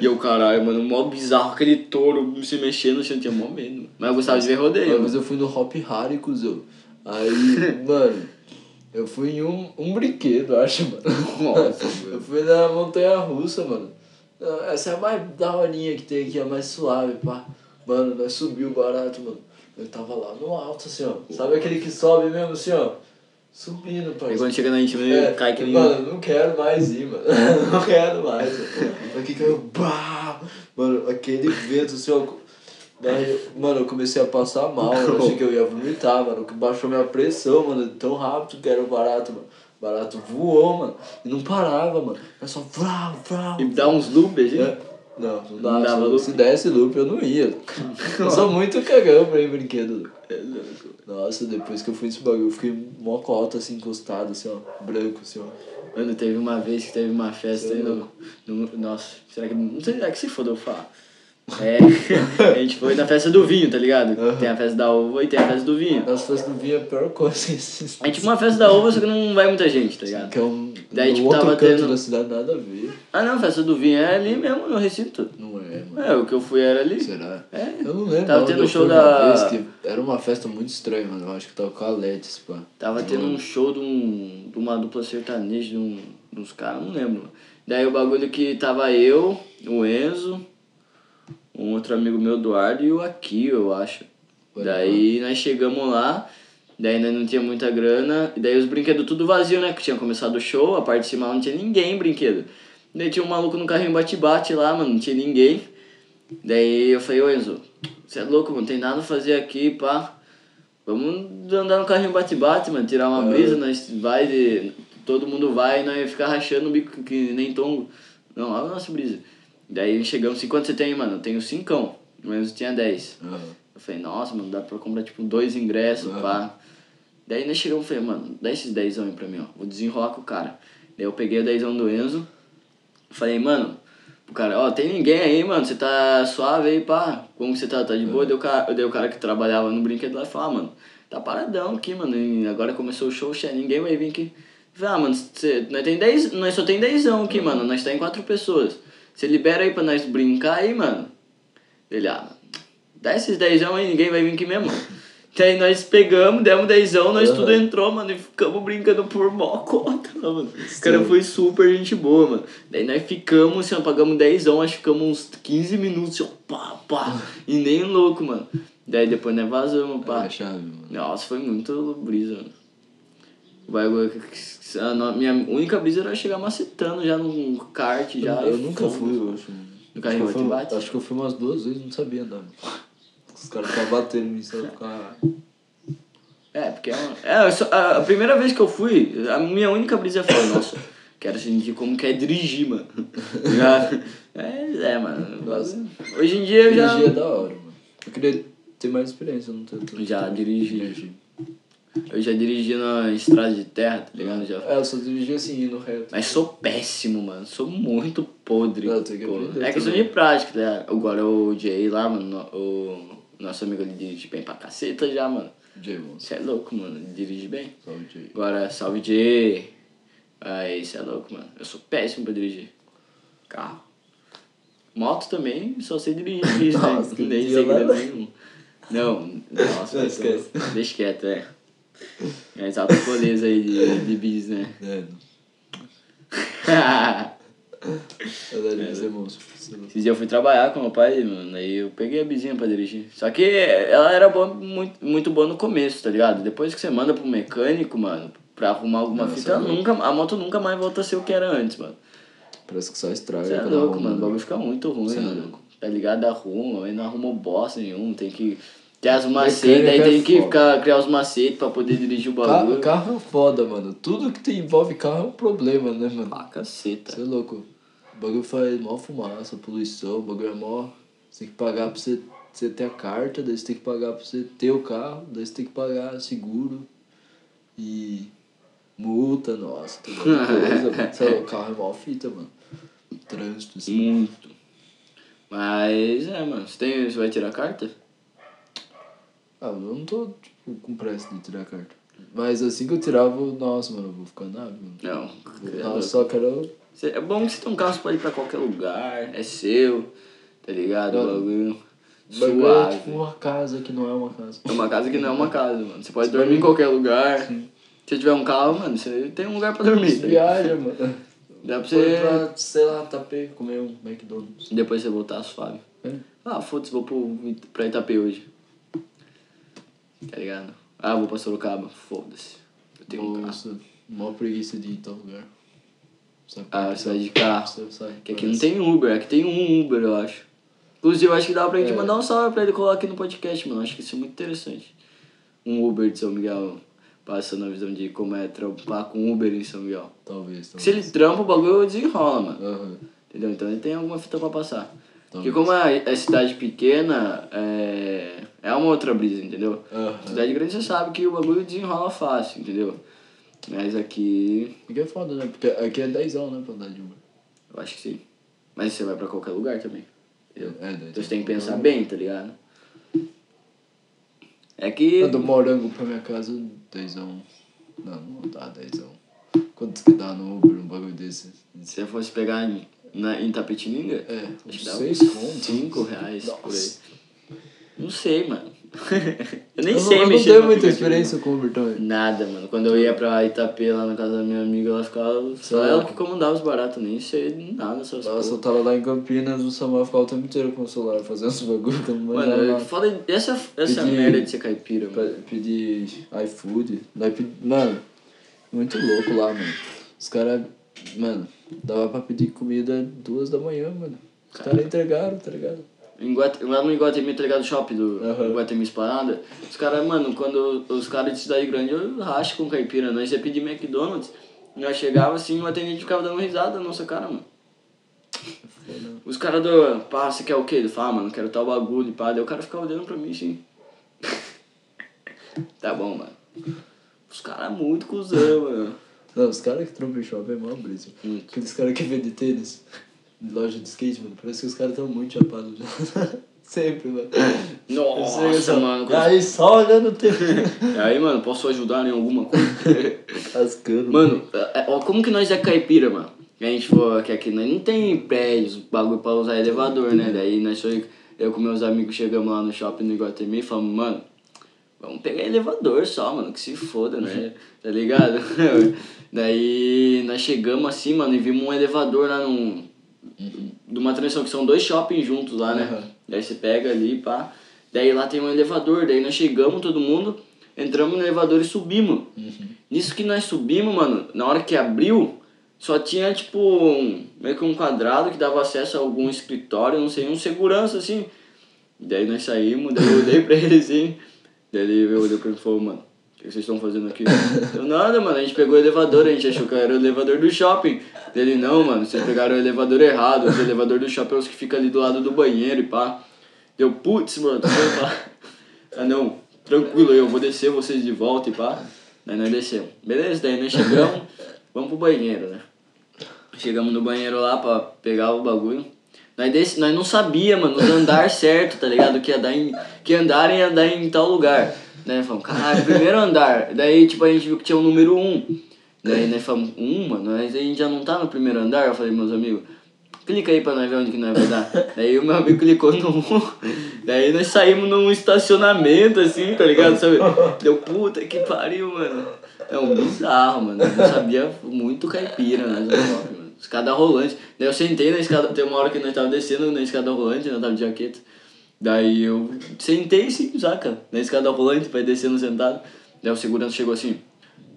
E eu, caralho, mano, mó bizarro, aquele touro se mexendo no chão, tinha mó medo. mano. Mas eu gostava de ver rodeio.
Uma vez eu fui no Hop Harry, cuzão. Aí, mano, eu fui em um, um brinquedo, acho, mano.
Nossa,
Eu fui na montanha russa, mano. Essa é a mais daorinha que tem aqui, a mais suave, pá. Mano, nós subiu barato, mano. Eu tava lá no alto, assim, ó. Sabe aquele que sobe mesmo, assim, ó? Subindo, parceiro.
quando chega na gente,
É,
cai que nem...
Mano, não quero mais ir, mano. não quero mais. Mano. Aqui caiu. Bah! Mano, aquele vento assim, ó. Daí, mano, eu comecei a passar mal, eu achei que eu ia vomitar, mano. Que baixou minha pressão, mano, tão rápido que era o barato, mano. O barato voou, mano. E não parava, mano. Era só vrau, vrau.
E dá uns loops, assim.
É. Não, não,
dava
se,
loop?
se desse loop eu não ia. Eu sou muito cagão pra ir brinquedo.
É.
Nossa, depois que eu fui nesse bagulho, eu fiquei mó cota assim, encostado, assim, ó. Branco, assim, ó.
Mano, teve uma vez que teve uma festa aí no, no. Nossa, será que. Não sei, é que se foda eu falar. É, a gente foi na festa do vinho, tá ligado?
Aham.
Tem a festa da uva e tem a festa do vinho.
Nossa, festa do vinho é a pior coisa
gente foi uma festa da uva, só que não vai muita gente, tá ligado?
Que é um
Daí, tipo,
outro
tava
canto
tendo-
da cidade, nada a ver.
Ah não, a festa do vinho é ali mesmo no recinto.
Não é, mano.
É, o que eu fui era ali.
Será?
É.
Eu não lembro.
Tava tendo
eu
show da-
era uma festa muito estranha, mano. Eu acho que tava com a Letis, pá.
Tava tendo um show de, um, de uma dupla sertaneja de, um, de uns caras, não lembro. Daí o bagulho que tava eu, o Enzo, um outro amigo meu, Eduardo, e o Akio, eu acho.
Pode
daí nós chegamos lá, daí não tinha muita grana, e daí os brinquedos tudo vazio, né? Que tinha começado o show, a parte de cima não tinha ninguém brinquedo. Daí tinha um maluco no carrinho bate-bate lá, mano, não tinha ninguém. Daí eu falei, ô Enzo, você é louco, mano, não tem nada a fazer aqui, pá. Vamos andar no carrinho bate-bate, mano, tirar uma
É.
brisa, nós vai de. Todo mundo vai e nós ficar rachando o bico que nem tongo. Não, olha a nossa brisa. Daí chegamos, assim, quanto você tem, mano? Eu tenho cincão. O Enzo tinha 10.
Aham.
Eu falei, nossa, mano, dá pra comprar tipo dois ingressos,
Aham.
pá. Daí nós chegamos e falei, mano, dá esses dezão aí pra mim, ó. Vou desenrolar com o cara. Daí eu peguei o dezão do Enzo. Falei, mano, o cara, ó, tem ninguém aí, mano. Você tá suave aí, pá. Como que você tá? Tá de boa? Deu o cara, deu o cara que trabalhava no brinquedo lá e falou, ah, mano, tá paradão aqui, mano. E agora começou o show, che- ninguém vai vir aqui. Eu Falei, ah, mano, cê, nós, tem dez, nós só tem dezão aqui, mano. Nós tá em quatro pessoas. Você libera aí pra nós brincar aí, mano. Ele, ah, dá esses dezão aí, ninguém vai vir aqui mesmo. Daí nós pegamos, demos dezão, nós
Aham.
tudo entrou, mano, e ficamos brincando por mó conta, mano. O cara foi super gente boa, mano. Daí nós ficamos, assim, pagamos dezão, acho que ficamos uns 15 minutos, assim, ó, pá, pá. E nem louco, mano. Daí depois nós vazamos, pá.
É chave, mano.
Nossa, foi muito brisa, mano. Bagulho. a Minha única brisa era chegar macetando já num kart já.
eu nunca fui, eu acho.
No carrinho
acho, que eu fui, acho que eu fui umas duas vezes não sabia andar. Os caras ficavam batendo em mim, só ficava.
É, porque é, uma- é só- a, a primeira vez que eu fui, a minha única brisa foi, nossa, quero sentir como que é dirigir, mano. Já- é, é, mano.
Nossa.
Hoje em dia eu já.
Dirigir é da hora, mano. Eu queria ter mais experiência, não tenho tanto
Já dirigi.
dirigir.
Eu já dirigi na estrada de terra, tá ligado? Já.
É, eu só dirigi assim, indo reto.
Mas sou péssimo, mano. Sou muito podre.
Não, que
É questão de prática, tá ligado? Agora o Jay lá, mano, no- o nosso amigo ele dirige bem pra caceta já, mano.
Jay, mano.
Você é louco, mano. Ele dirige bem.
Salve, Jay.
Agora, salve Jay. Aí, você é louco, mano. Eu sou péssimo pra dirigir. Carro. Moto tambir, só sei dirigir né?
Nossa, que
Nem segredo
mano.
nenhum. Não, nossa.
Não,
eu tô-
esquece.
Deixa quieto, é. Mas altos rolês aí de, de bis, né?
É, não. É, é monstro.
Dias eu fui trabalhar com meu pai, mano, aí eu peguei a bizinha pra dirigir. Só que ela era boa, muito, muito boa no começo, tá ligado? Depois que você manda pro mecânico, mano, pra arrumar alguma
Nossa,
fita,
é
nunca, a moto nunca mais volta a ser o que era antes, mano.
Parece que só estraga.
Você é louco,
arruma,
mano. O
né?
bagulho fica muito ruim,
Cê é
mano.
louco.
Tá ligado? Arruma, aí não arrumou bosta nenhum. Tem que ter as macetes, aí
é
tem que
foda.
ficar, criar os macetes pra poder dirigir o bagulho.
Carro, carro é foda, mano. Tudo que tem, envolve carro é um problema, né, mano?
Ah, caceta.
Você é louco. O bagulho faz mó fumaça, poluição, o bagulho é mó. Você tem que pagar pra você, você ter a carta, daí você tem que pagar pra você ter o carro, daí você tem que pagar seguro e multa, nossa, muita coisa, mano. O carro é mó fita, mano. Trânsito, assim.
Muito. Mas, é, mano. Você, tem, você vai tirar a carta?
Ah, eu não tô, tipo, com pressa de tirar a carta. Mas assim que eu tirar, eu vou, nossa, mano, eu vou ficar na mano.
Não.
Eu só quero.
É bom que você tem um carro, você pode ir pra qualquer lugar. É seu. Tá ligado? O bagulho.
É
Suave.
tipo uma casa que não é uma casa.
É uma casa que não é uma casa, mano. Você pode
Você
dormir em qualquer lugar.
Sim.
Se tiver um carro, mano, você tem um lugar pra dormir. tá ligado?
Viaja, mano.
Dá pra você.
pra, sei lá, Tapê, comer um McDonald's.
Depois você voltar suave.
É.
Ah, foda-se, vou pro, pra Itapê hoje. Tá ligado? Ah, vou pra Sorocaba. Foda-se. Eu tenho um carro.
Nossa, mó preguiça de ir em tal lugar. Que
Ah, você vai de carro. Que aqui não tem Uber, aqui tem um Uber, eu acho. Inclusive, eu acho que dá pra gente
É.
mandar um salve pra ele colar aqui no podcast, mano. Acho que isso é muito interessante. Um Uber de São Miguel passando a visão de como é trampar com Uber em São Miguel.
Talvez, talvez.
Se ele trampa, o bagulho desenrola, mano.
Aham.
Entendeu? Então ele tem alguma fita pra passar. Porque como é, é cidade pequena, é, é uma outra brisa, entendeu?
Aham.
Cidade grande você sabe que o bagulho desenrola fácil, entendeu? Mas aqui,
Aqui é foda, né? Porque aqui é 10 anos, né, pra andar de Uber.
eu acho que sim. Mas você vai pra qualquer lugar também. Entendeu?
É,
Então você tem que pensar bem, tá ligado? É que.
Eu do morango pra minha casa, 10 Não, não dá 10 Quanto que dá no Uber um bagulho desse?
Se você fosse pegar em, na, em Tapetininga,
É,
acho que dá
6
uns
conto.
5 reais por aí.
Nossa.
Não sei, mano. eu nem
eu
sei
não, eu
mexer
não
no
tenho muita experiência com Uber também.
Nada, mano. Quando eu ia pra Itapê lá na casa da minha amiga, ela ficava. Só ela que comandava os baratos, nem sei nada
Nossa, eu
coisas.
tava lá em Campinas, o Samuel ficava o tempo inteiro com o celular fazendo os bagulho, não
Mano, eu foda essa, essa
Pedi-
merda de ser caipira, mano.
Pe- pedir iFood. Daí pedi, mano, muito louco lá, mano. Os caras, mano, dava pra pedir comida duas da manhã, mano. Os caras entregaram, tá ligado?
Em lá no Iguatemi, tá ligado? Shopping do
Aham.
Iguatemi Esparada. Os caras, mano, quando os caras de cidade grande, eu racho com caipira. Nós ia pedir McDonald's, nós chegava assim, o atendente ficava dando risada na nossa cara, mano. Os caras do. Pá, você quer o quê? Ele fala, ah, mano, quero tal bagulho, pá. Daí o cara ficava olhando pra mim assim. tá bom, mano. Os caras muito cuzão, mano.
Não, os caras que trampam em shopping é mó brisa.
Muito.
Aqueles caras que vendem tênis, loja de skate, mano, parece que os caras tão muito chapados já. Sempre, mano.
Nossa,
só-
mano.
Aí só olhando o.
E aí, mano, posso ajudar em alguma coisa?
Rascando.
Mano, é- é- ó, como que nós é caipira, mano? A gente for, que aqui nós não tem prédios, bagulho pra usar elevador, né? Daí nós foi, eu com meus amigos chegamos lá no shopping no Iguatemi e falamos, mano, vamos pegar elevador só, mano, que se foda, né? tá ligado? Daí nós chegamos assim, mano, e vimos um elevador lá num. De uma transição que são dois shoppings juntos lá, né?
Uhum.
Daí você pega ali, pá. Daí lá tem um elevador, daí nós chegamos, todo mundo, entramos no elevador e subimos. Nisso que nós subimos, mano, na hora que abriu, só tinha tipo um, meio que um quadrado que dava acesso a algum escritório, não sei, um segurança assim. Daí nós saímos, daí eu olhei pra ele assim, daí ele olhou pra mim e falou, mano, o que vocês estão fazendo aqui? Eu, nada, mano, a gente pegou o elevador, a gente achou que era o elevador do shopping. Ele, não, mano, vocês pegaram o elevador errado, o elevador do shopping é os que fica ali do lado do banheiro e pá. Deu, putz, mano, pá. Ah, não, tranquilo, eu vou descer vocês de volta e pá. Daí nós descemos. Beleza, daí nós chegamos, vamos pro banheiro, né? Chegamos no banheiro lá pra pegar o bagulho. Nós, desse, nós não sabia, mano, andar certo, tá ligado? Que ia dar em, que andar ia dar em tal lugar. Nós falamos, caralho, primeiro andar. Daí, tipo, a gente viu que tinha o número 1. Um. Daí nós falamos, um, mano, mas a gente já não tá no primeiro andar. Eu falei, meus amigos, clica aí pra nós ver onde que nós vai dar. Daí o meu amigo clicou no 1. Daí nós saímos num estacionamento, assim, tá ligado? Sabe? Deu, puta que pariu, mano. É um bizarro, mano. Eu não sabia muito caipira, né? Escada rolante. Daí eu sentei na escada, tem uma hora que nós tava descendo na escada rolante, né? Eu tava de jaqueta. Daí eu sentei sim, saca? Na escada rolante, vai descendo sentado. Daí o segurança chegou assim,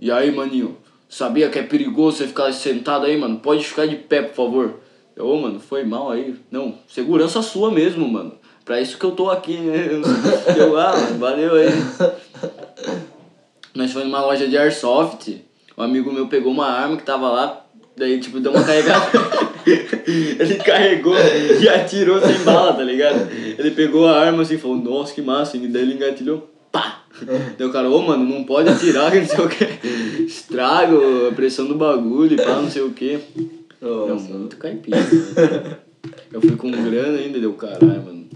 e aí, maninho, sabia que é perigoso você ficar sentado aí, mano? Pode ficar de pé, por favor. Eu, ô, mano, foi mal aí. Não, segurança sua mesmo, mano. Pra isso que eu tô aqui, né? Eu, ah, valeu aí. Nós fomos numa loja de airsoft. Um amigo meu pegou uma arma que tava lá, daí, tipo, deu uma carregada. ele carregou e atirou sem bala, tá ligado? Ele pegou a arma assim e falou, nossa, que massa. E daí ele engatilhou, pá! Daí o cara, ô, mano, não pode atirar, que não sei o que. Estrago a pressão do bagulho e pá, não sei o que. Nossa. muito caipira. eu fui com grana ainda, deu caralho, mano.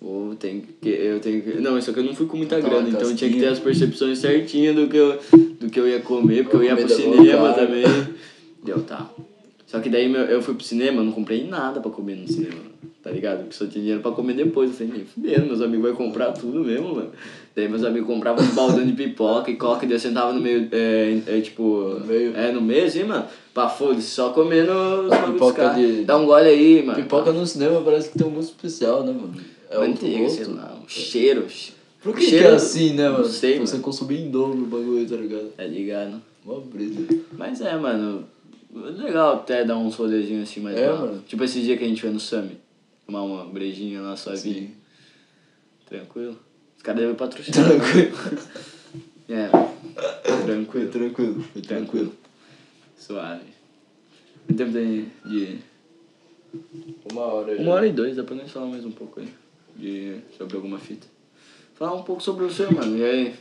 Ou tem que. Eu tenho que. Não, só que eu não fui com muita grana, então eu tinha que ter as percepções certinhas do que eu, do que eu ia comer, porque eu ia pro cinema também. Deu, tá. Só que daí meu, eu fui pro cinema, não comprei nada pra comer no cinema, tá ligado? Porque só tinha dinheiro pra comer depois. Eu falei, fudendo, meus amigos vão comprar tudo mesmo, mano. Daí meus amigos compravam um baldão de pipoca e coca, e daí eu sentava no meio, é, é tipo. No meio. É, no meio assim, mano. Pra foda só comendo os
pipoca de...
Dá um gole aí, mano.
Pipoca no cinema parece que tem um gosto especial, né, mano?
É Manteiga, sei lá, um cheiro.
Por que,
cheiro,
que é assim, né, mano?
Não sei,
Você
mano.
consumir em dobro o bagulho, tá ligado?
É ligado.
Mó brisa.
Mas é, mano. Legal até dar uns rolezinhos assim mais
É, mano.
Tipo esse dia que a gente foi no Sami. Tomar uma brejinha lá suavinha.
Sim.
Tranquilo. Os caras devem patrocinar.
Tranquilo.
É.
Foi
Tranquilo.
tranquilo, foi tranquilo.
Suave. Quanto tempo tem de.
Uma hora já.
Uma hora e dois, dá pra nós falar mais um pouco aí. De... Sobre alguma fita. Falar um pouco sobre o seu, mano. E aí?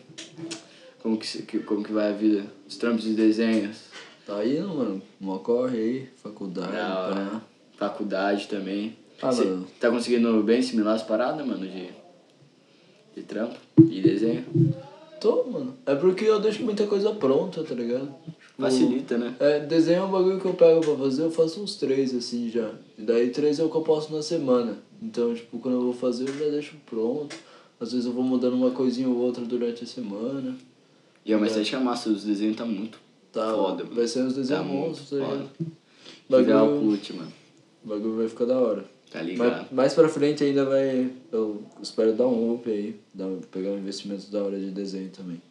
Como que, se- que- como que vai a vida? Os trampos de desenhos.
Tá indo, mano. Mó corre aí, faculdade, pá.
Faculdade também.
Ah,
Cê
mano.
Tá conseguindo bem assimilar as paradas, mano, de, de trampo e desenho?
Tô, mano. É porque eu deixo muita coisa pronta, tá ligado? Tipo,
Facilita, né?
É, desenho é um bagulho que eu pego pra fazer, eu faço uns três assim já. E daí três é o que eu posto na semana. Então, tipo, quando eu vou fazer eu já deixo pronto. Às vezes eu vou mudando uma coisinha ou outra durante a semana.
E é uma estética massa, os desenhos tá muito
Tá,
foda, mano.
vai ser uns desenhos
Tá
monstros, tá ligado?
foda. Legal,
Bagulho,
curte, mano.
bagulho vai ficar da hora.
Tá ligado?
Mas mais pra frente ainda vai. Eu espero dar um up aí, dar, pegar um investimento da hora de desenho também.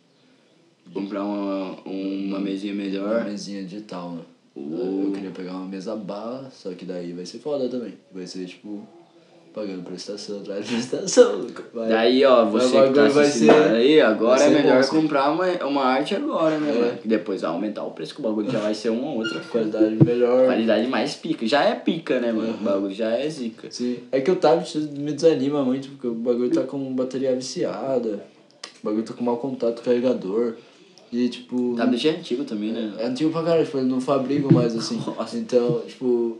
Comprar uma, uma mesinha
Uma
melhor.
mesinha digital, né?
Uh.
Eu queria pegar uma mesa bar, só que daí vai ser foda também. Vai ser tipo. Pagando prestação atrás de prestação. Vai.
Daí, ó, você
o
que tá
vai ser-
aí, agora
vai
é melhor
monstro.
comprar uma, uma arte agora, né,
É.
depois vai aumentar o preço, que o bagulho já vai ser uma ou outra.
Qualidade melhor.
Qualidade mais pica. Já é pica, né, mano? O bagulho já é zica.
Sim. É que o tablet me desanima muito, porque o bagulho tá com bateria viciada. O bagulho tá com mau contato carregador. E tipo.
Tablet é antigo também, né?
É antigo pra caralho, tipo, eles não fabricam mais assim.
Nossa.
Então, tipo.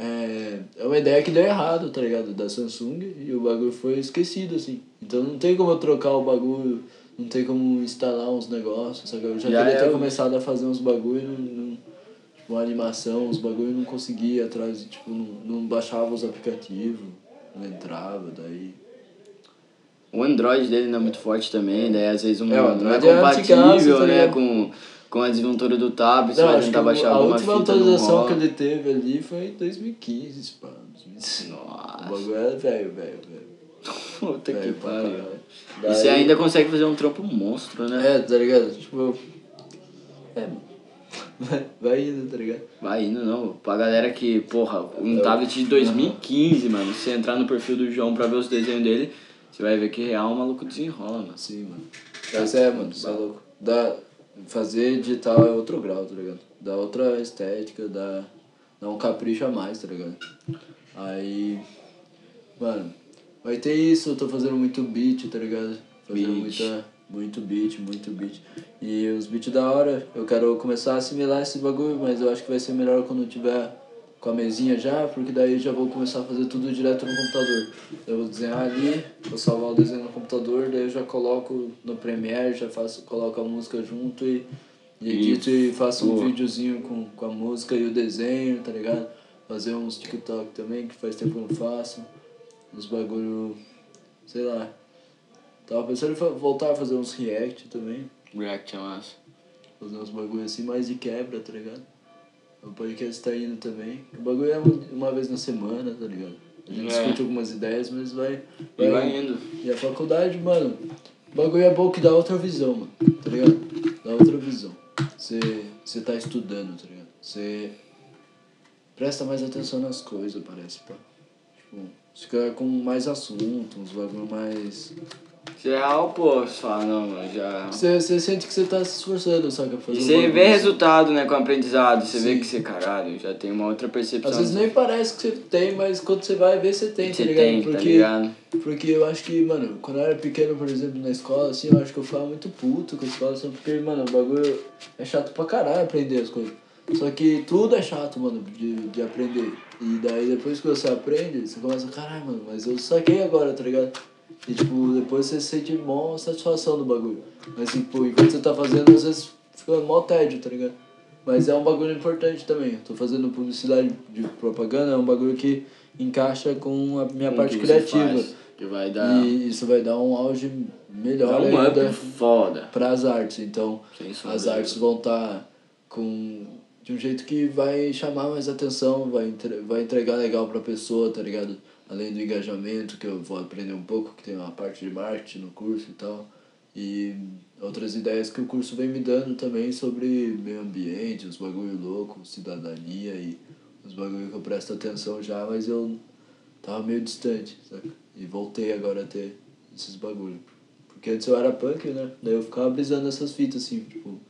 É, é uma ideia que deu errado, tá ligado? Da Samsung e o bagulho foi esquecido, assim. Então não tem como eu trocar o bagulho, não tem como instalar uns negócios, sabe? Eu já,
Já
queria
é
ter começado a fazer uns bagulho, não, não, tipo, uma animação, uns bagulho não conseguia atrás, tipo, não, não baixava os aplicativos, não entrava, daí.
O Android dele não é muito forte também, daí às vezes um,
É, o
não é
é
compatível,
antigaço, tá
né, com, com a desventura do tablet, você vai tentar baixar
a
alguma
última
fita, não
atualização que ele teve ali foi em 2015, pá. 2015. O
Nossa,
bagulho é velho, velho, velho.
puta que
Velho
pariu.
caralho.
E você
Daí-
ainda consegue fazer um trampo monstro, né?
É, tá ligado? Tipo, É, mano. Vai, vai indo, tá ligado?
Vai indo, não. Pra galera que, porra, um tablet de 2015, mano. Se entrar no perfil do João pra ver os desenhos dele, você vai ver que real o maluco desenrola, mano.
Sim, mano. Mas é, mano, você é louco. Dá, fazer digital é outro grau, tá ligado? Dá outra estética, dá, dá um capricho a mais, tá ligado? Aí, mano, vai ter isso, eu tô fazendo muito beat, tá ligado? Fazendo
Beat.
muita, muito beat, muito beat. E os beats da hora, eu quero começar a assimilar esse bagulho, mas eu acho que vai ser melhor quando tiver com a mesinha já, porque daí já vou começar a fazer tudo direto no computador. Eu vou desenhar ali, vou salvar o desenho no computador, daí eu já coloco no Premiere, já faço, coloco a música junto e, e edito e faço um
Boa.
videozinho com, com a música e o desenho, tá ligado? Fazer uns TikTok também, que faz tempo que eu não faço. Uns bagulho, sei lá. Tava pensando em voltar a fazer uns react também.
React é massa.
Fazer uns bagulho assim, mais de quebra, tá ligado? O podcast tá indo também. O bagulho é um- uma vez na semana, tá ligado? A gente
É.
discute algumas ideias, mas vai.
E vai indo.
E a faculdade, mano, o bagulho é bom que dá outra visão, mano. Tá ligado? Dá outra visão. Você tá estudando, tá ligado? Você presta mais atenção nas coisas, parece, pá. Tipo, fica com mais assunto, uns bagulho mais.
Se é real, pô, fala, não, mano, já.
Você, você sente que você tá se esforçando, saca? pra Fazer
E você vê
assim.
resultado, né, com o aprendizado. Você vê que você, caralho, já tem uma outra percepção.
Às vezes nem parece que você tem, mas quando você vai ver, você tem, tá ligado?
tem,
porque,
tá ligado?
porque eu acho que, mano, quando eu era pequeno, por exemplo, na escola, assim, eu acho que eu ficava muito puto com a escola, assim, porque, mano, o bagulho é chato pra caralho aprender as coisas. Só que tudo é chato, mano, de, de aprender. E daí depois que você aprende, você começa, caralho, mano, mas eu saquei agora, tá ligado? E tipo, depois você sente mó satisfação do bagulho. Mas tipo, enquanto você tá fazendo, às vezes fica mó tédio, tá ligado? Mas é um bagulho importante também. Eu tô fazendo publicidade de propaganda, é um bagulho que encaixa com a minha
Com
parte criativa.
faz, Que vai dar,
E isso vai dar um auge melhor
dar um
ainda
foda.
para as artes. Então, as artes vão estar com de um jeito que vai chamar mais atenção, vai, entre, vai entregar legal pra pessoa, tá ligado? Além do engajamento, que eu vou aprender um pouco, que tem uma parte de marketing no curso e tal. E outras ideias que o curso vem me dando também sobre meio ambiente, os bagulho louco, cidadania e os bagulho que eu presto atenção já, mas eu tava meio distante, saca? E voltei agora a ter esses bagulho. Porque antes eu era punk, né? Daí eu ficava brisando essas fitas assim, tipo,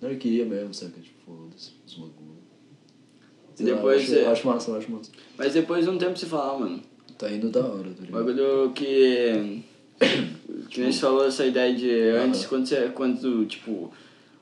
anarquia mesmo, saca? Tipo, foda-se, os bagulho.
E depois
acho, eu acho massa, eu acho massa.
Mas depois de um tempo você fala, ah, mano,
Tá indo da hora, tá ligado?
bagulho que. Que nem você falou essa ideia de antes,
Aham.
quando você. Quando, tipo.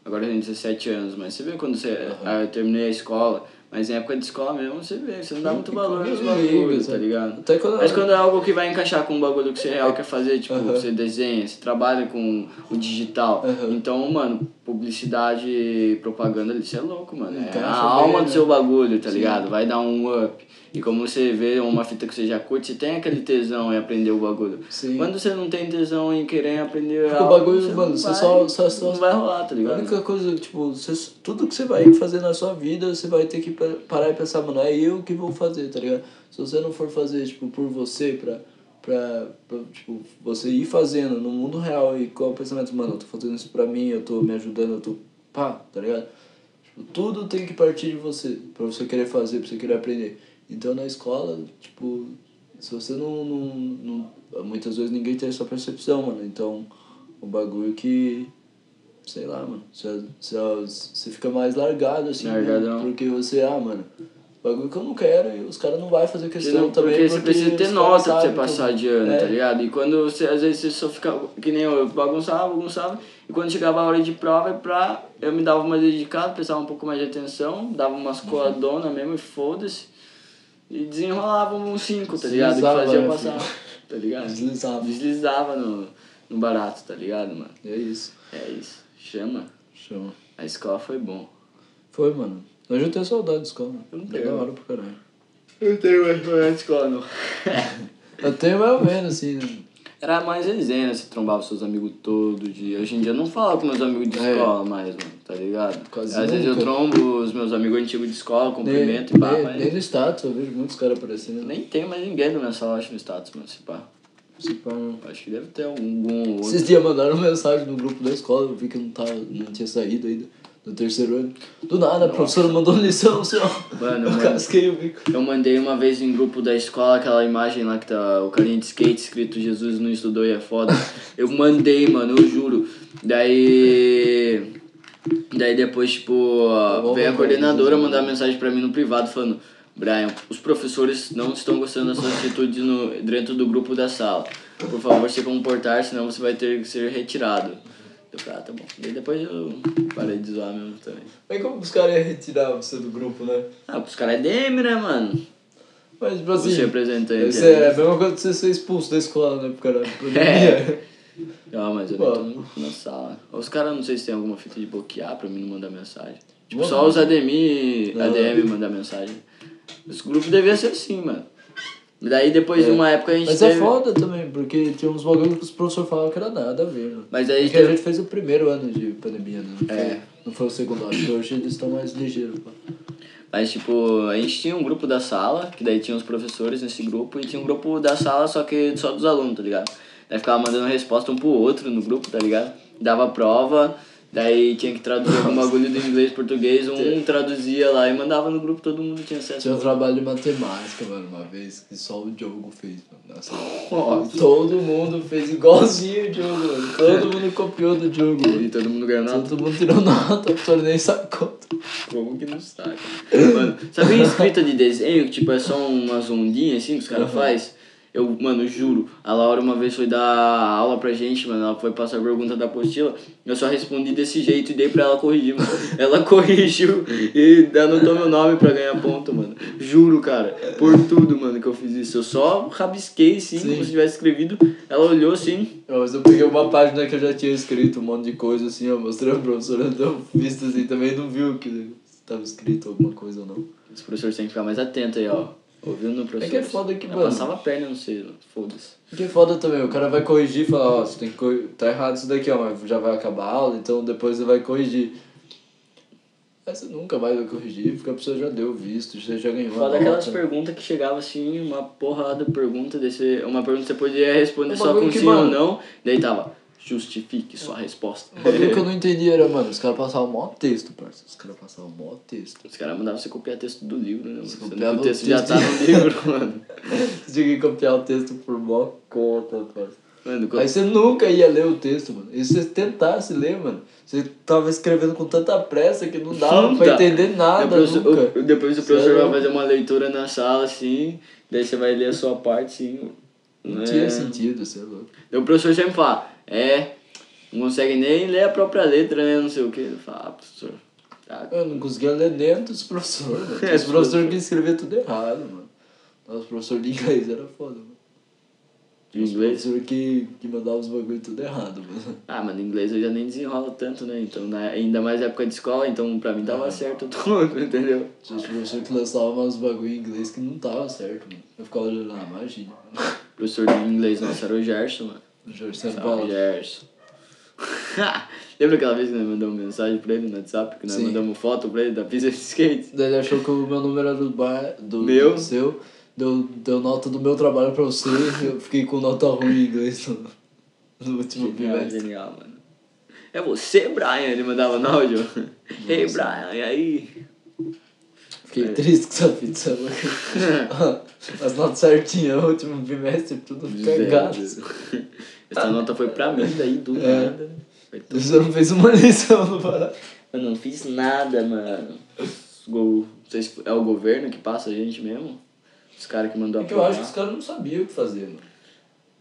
Agora eu tenho 17 anos, mas você vê quando você.
Aham.
Ah, eu terminei a escola, mas em época de escola mesmo, você vê, você não dá muito valor nos bagulhos, tá ligado?
Até quando
Mas quando é algo que vai encaixar com um bagulho que você real quer fazer, tipo,
Aham.
você desenha, você trabalha com o digital.
Aham.
Então, mano, publicidade e propaganda, isso é louco, mano. É
Encaixa
a
bem,
alma do
né?
seu bagulho, tá
Sim.
ligado? Vai dar um up. E como você vê uma fita que você já curte, você tem aquele tesão em aprender o bagulho.
Sim.
Quando você não tem tesão em querer aprender
Porque o
algo,
bagulho,
você
mano, você
vai,
só- só- só-
não vai rolar, tá
A
ligado?
única coisa, tipo, você, tudo que você vai fazer na sua vida, você vai ter que parar e pensar, mano, é eu que vou fazer, tá ligado? Se você não for fazer, tipo, por você, pra, pra, pra tipo, você ir fazendo no mundo real e com o pensamento, mano, eu tô fazendo isso pra mim, eu tô me ajudando, eu tô, pá, tá ligado? Tipo, tudo tem que partir de você, pra você querer fazer, pra você querer aprender. Então, na escola, tipo, se você não, não, não... Muitas vezes ninguém tem essa percepção, mano. Então, o bagulho que sei lá, mano. Você, você, você fica mais largado, assim, né?
Largadão.
porque você, ah, mano, bagulho que eu não quero e os caras não vão fazer questão
não,
também.
porque você precisa ter nota pra você passar de ano,
É.
tá ligado? E quando você, às vezes você só fica, que nem eu, eu bagunçava, bagunçava, e quando chegava a hora de prova, pra, eu me dava uma dedicada, prestava um pouco mais de atenção, dava umas
Uhum.
mesmo e foda-se, e desenrolava um 5, tá ligado?
Deslizava,
fazia
né,
passar,
filho?
tá ligado?
Deslizava.
Deslizava no, no barato, tá ligado, mano?
É isso.
É isso, chama.
Chama.
A escola foi bom.
Foi, mano. Hoje eu tenho saudade da escola.
Eu não
É
tenho.
da hora pra caralho.
Eu tenho mais pra escola, não.
Eu tenho mais ou menos, assim, né?
Era mais resenha, você trombava seus amigos todo dia. Hoje em dia eu não falo com meus amigos de
É.
escola mais, mano, tá ligado?
Quase
Às vezes eu
nunca.
trombo os meus amigos antigos de escola, cumprimento
nem,
e pá,
nem,
mas
nem no status, eu vejo muitos caras aparecendo.
nem tem mais ninguém do meu sala, acho, no status, mano, se pá.
Se pá, não.
Acho que deve ter algum ou outro.
Esses dias mandaram mensagem no grupo da escola, eu vi que não, tava, não tinha saído ainda. no terceiro ano. Do nada, a professora mandou lição, assim, ó.
Mano,
eu
mano.
casquei o bico.
Eu mandei uma vez em grupo da escola aquela imagem lá que tá o carinha de skate escrito Jesus não estudou e é foda. Eu mandei, mano, eu juro. Daí. Daí depois, tipo, veio a coordenadora
Jesus.
mandar mensagem pra mim no privado falando. Brian, os professores não estão gostando da sua atitude no, dentro do grupo da sala. Por favor, se comportar, senão você vai ter que ser retirado. Eu falei, ah, tá bom. Daí depois eu parei de zoar mesmo também.
Mas como os caras iam retirar você do grupo, né?
Ah, os caras é DM, né, mano?
Mas, tipo assim,
Você representante.
isso é a mesma coisa que você ser expulso da escola, né? Causa da pandemia.
Não, mas eu
Pô.
nem tô na sala. Os caras não sei se tem alguma fita de bloquear pra mim não mandar mensagem. Tipo,
Mano.
só os ADM,
Não.
ADM mandar mensagem. Esse grupo devia ser assim, mano. Daí depois de uma época a gente
Mas
teve...
é foda também, porque tinha uns bagulho que os professores falavam que era nada a ver, né?
Mas aí
Porque a
teve-
gente fez o primeiro ano de pandemia, né? Não
É.
foi, não foi o segundo ano, porque hoje eles estão mais ligeiros, pô.
Mas, tipo, a gente tinha um grupo da sala, que daí tinha os professores nesse grupo, e tinha um grupo da sala, só que só dos alunos, tá ligado? Daí ficava mandando resposta um pro outro no grupo, tá ligado? Dava prova, daí tinha que traduzir algum bagulho do inglês português, um traduzia lá e mandava no grupo, todo mundo tinha acesso.
Tinha um trabalho de matemática, mano, uma vez, que só o Diogo fez, mano. Nossa. Todo mundo fez igualzinho o Diogo, mano. Todo mundo copiou do Diogo.
E todo mundo ganhou nota.
Todo mundo tirou nota, professora nem sacou.
Como que não saca? Mano, sabe a escrita de desenho que tipo é só umas ondinhas assim que os caras
Aham.
faz? Eu, mano, juro, a Laura uma vez foi dar aula pra gente, mano, ela foi passar a pergunta da apostila, eu só respondi desse jeito e dei pra ela corrigir, mano. Ela corrigiu e anotou meu nome pra ganhar ponto, mano. Juro, cara, por tudo, mano, que eu fiz isso. Eu só rabisquei, assim,
Sim.
como se tivesse escrevido, ela olhou
Não, Mas eu peguei uma página que eu já tinha escrito um monte de coisa assim, ó, mostrei pra professora, deu vista assim, também não viu que estava escrito alguma coisa ou não.
os professores têm que ficar mais atentos aí, ó. Ouviu no professor?
que é foda que,
Eu
mano-
passava a perna, não sei, foda-se.
Que foda também, o cara vai corrigir e falar, ó, você tem que corrigir, tá errado isso daqui, ó, mas já vai acabar a aula, então depois você vai corrigir. Aí você nunca mais vai corrigir, porque a pessoa já deu visto, você já ganhou
Foda aquelas perguntas que chegava assim, uma porrada pergunta desse. Uma pergunta que você podia responder só com sim ou não. Daí tava, justifique sua resposta.
O que eu não entendi era, mano, os caras passavam mó texto, parça. Os caras passavam mó texto.
Os caras mandavam você copiar texto do livro, né? mano?
Você copiava
o
o
texto já tá no livro, mano.
Você tinha que copiar o texto por mó conta, parça.
Mano, quando-
Aí você nunca ia ler o texto, mano. E se você tentasse ler, mano, você tava escrevendo com tanta pressa que não dava
Não
pra entender nada
depois, o-
nunca.
o- depois o
é
professor vai fazer uma leitura na sala, assim, daí você vai ler a sua parte, assim.
Não
né?
tinha sentido, você é louco.
Daí o professor sempre fala, é, não consegue nem ler a própria letra, né? Não sei o que. Fala, ah, professor. Tá.
Eu não conseguia ler dentro dos professores, mano.
É,
Os professores que escreviam tudo errado, mano. Nossa, professor de inglês era foda, mano.
De
Os
inglês?
professor que, que mandava os bagulho tudo errado, mano.
Ah, mano, inglês eu já nem desenrolo tanto, né? Então, na, ainda mais época de escola, então pra mim tava certo tudo, entendeu?
Tinha os professores que lançavam uns bagulho em inglês que não tava certo, mano. Eu ficava olhando, ah, imagina. mano.
Professor de inglês nosso era o Gerson, mano.
Jorge.
Gerson. Lembra aquela vez que nós mandamos mensagem pra ele no WhatsApp? Que nós
Sim.
mandamos foto pra ele da pista de skate?
Daí ele achou que o meu número era do bar, do,
Meu?
do seu. Deu, deu nota do meu trabalho pra você eu fiquei com nota ruim em inglês no, no último bimestre.
genial, mano. É você, Brian? Ele mandava no áudio. Ei, Brian, e aí?
Fiquei
É.
triste com essa pizza. As notas certinhas, o último bimestre, tudo cagado.
Essa nota foi pra mim, daí do
É.
nada. Foi tudo
Você não fez uma lição no barato.
Eu não fiz nada, mano. Go... É o governo que passa a gente mesmo? Os caras que mandou
É que eu acho que os caras não sabiam o que fazer, mano.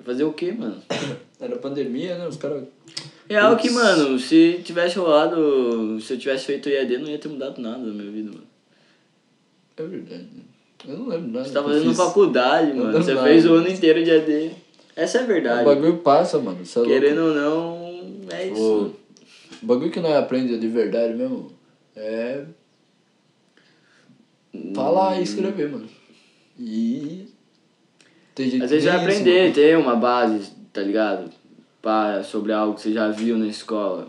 Fazer o quê, mano?
Era pandemia, né? Os caras.
Real que,
Putz.
mano, se tivesse rolado. Se eu tivesse feito IAD, não ia ter mudado nada na minha vida, mano.
É verdade. né? Eu não lembro nada.
Você tá
que
fazendo faculdade, mano. Você
nada
fez o ano inteiro de AD. Essa é a
O
verdade.
bagulho passa, mano. Você é.
Querendo ou não, é isso.
O bagulho que nós aprende de verdade mesmo é falar e escrever, mano. E. Tem gente
Às vezes
nem isso,
aprender,
mano.
ter uma base, tá ligado? Pá, sobre algo que você já viu na escola.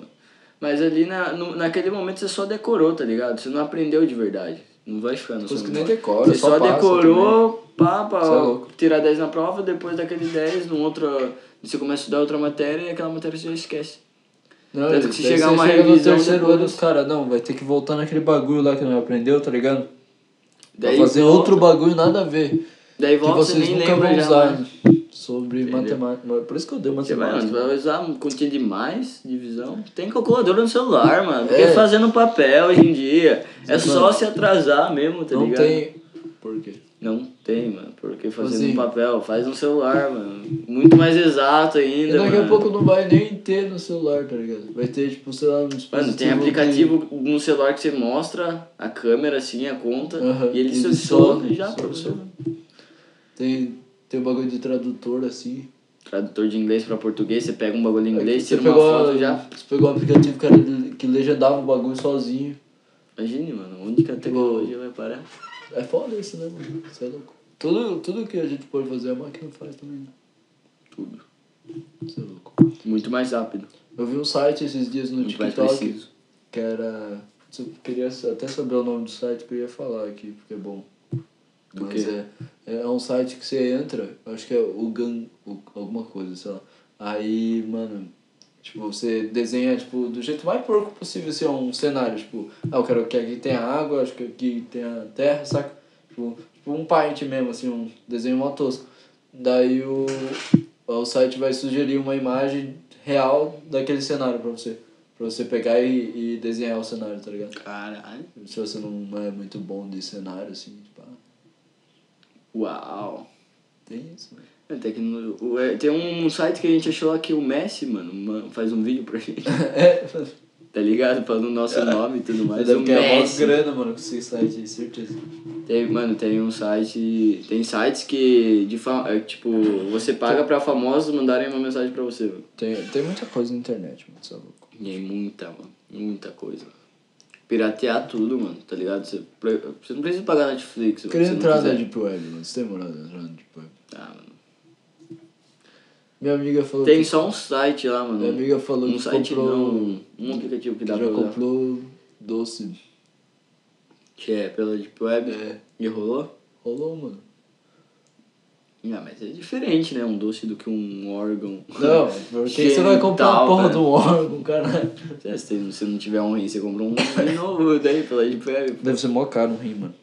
Mas ali na, no, naquele momento você só decorou, tá ligado? Você não aprendeu de verdade. Não vai
nem
memória.
decora,
Você
só
só, decorou, pá,
Cê é
pra tirar 10 na prova, depois daquele 10, num outro, você começa a estudar outra matéria e aquela matéria você já esquece.
Não,
Tanto que se chegar
você
uma
chega
revisão
no terceiro
depois-
ano, os caras, não, vai ter que voltar naquele bagulho lá que não aprendeu, tá ligado?
Daí
Vai fazer
volta-
outro bagulho nada a ver.
Daí
que
volta você
vocês
nem
nunca vão usar
mais.
sobre
Entendeu?
matemática. Por isso que eu dei
Você vai,
matemática.
você vai usar um continha de mais, divisão. Tem calculadora no celular, mano. Porque
É.
fazendo papel hoje em dia. É só
Mano,
se atrasar mesmo, tá
não
ligado?
tem. Por quê?
Não tem, mano. Porque fazendo
Assim.
no papel, faz no celular, mano. Muito mais exato
E
ainda.
daqui
mano.
a pouco não vai nem ter no celular, tá ligado? Vai ter, tipo, sei lá, um.
Mano, tem aplicativo no celular que você mostra a câmera, assim, a conta,
Aham,
e ele seleciona
só-
e já
só. Tem, tem um bagulho de tradutor assim.
Tradutor de inglês pra português, você pega um bagulho em inglês,
Você
tira uma foto
a-
já.
Você pegou um aplicativo que, era, que legendava o bagulho sozinho.
Imagine, mano, onde que a tecnologia vai parar?
É foda isso, né, mano? Você é louco. Tudo, tudo que a gente pode fazer, a máquina faz também, né?
Tudo.
Você é louco.
Muito mais rápido.
Eu vi um site esses dias no
Muito
TikTok
preciso.
que era. Eu queria até saber o nome do site que eu ia falar aqui, porque é bom.
Do
Mas
quê?
é, é um site que você entra, acho que é o Gun, o, alguma coisa, sei lá. Aí, mano, tipo, você desenha, tipo, do jeito mais porco possível, assim, um cenário, tipo, ah, eu quero que aqui tenha água, acho que aqui tenha terra, saca? Tipo, tipo um paint mesmo, assim, um desenho mó tosco. Daí o, o site vai sugerir uma imagem real daquele cenário pra você. Pra você pegar e, e desenhar o cenário, tá ligado?
Caralho.
Se você não é muito bom de cenário, assim, tipo, ah,
Uau.
Tem isso, mano.
É, tecno- o- é, Tem um site que a gente achou lá que o Messi, mano, ma- faz um vídeo pra gente.
É,
Tá ligado? Falando o nosso nome e tudo mais.
deve ganhar mó grana, mano, com esse site aí, certeza.
Tem, mano, tem um site. Tem sites que. De fa... é, tipo, você paga pra famosos mandarem uma mensagem pra você, mano.
Tem, tem muita coisa na internet, mano, você é louco.
Aí muita, mano. Muita coisa. Piratear tudo, mano, tá ligado? Você, você não precisa pagar Netflix.
Queria entrar na. Deep Web, mano. Você tem moral de entrar na Deep Web?
Ah, mano.
Minha amiga falou
Tem
que,
só um site lá, mano.
Minha amiga falou
um
que
site
comprou-
não. Um aplicativo que
que
dá
já
pra usar.
comprou doce.
Que é pela Deep Web.
É.
E rolou?
Rolou, mano.
Ah, mas é diferente, né? Um doce do que um órgão.
Não, porque você vai comprar a porra do órgão, caralho.
Se você não tiver um rim, você compra um rim novo daí pela Deep Web.
Deve ser mó caro um rim, mano.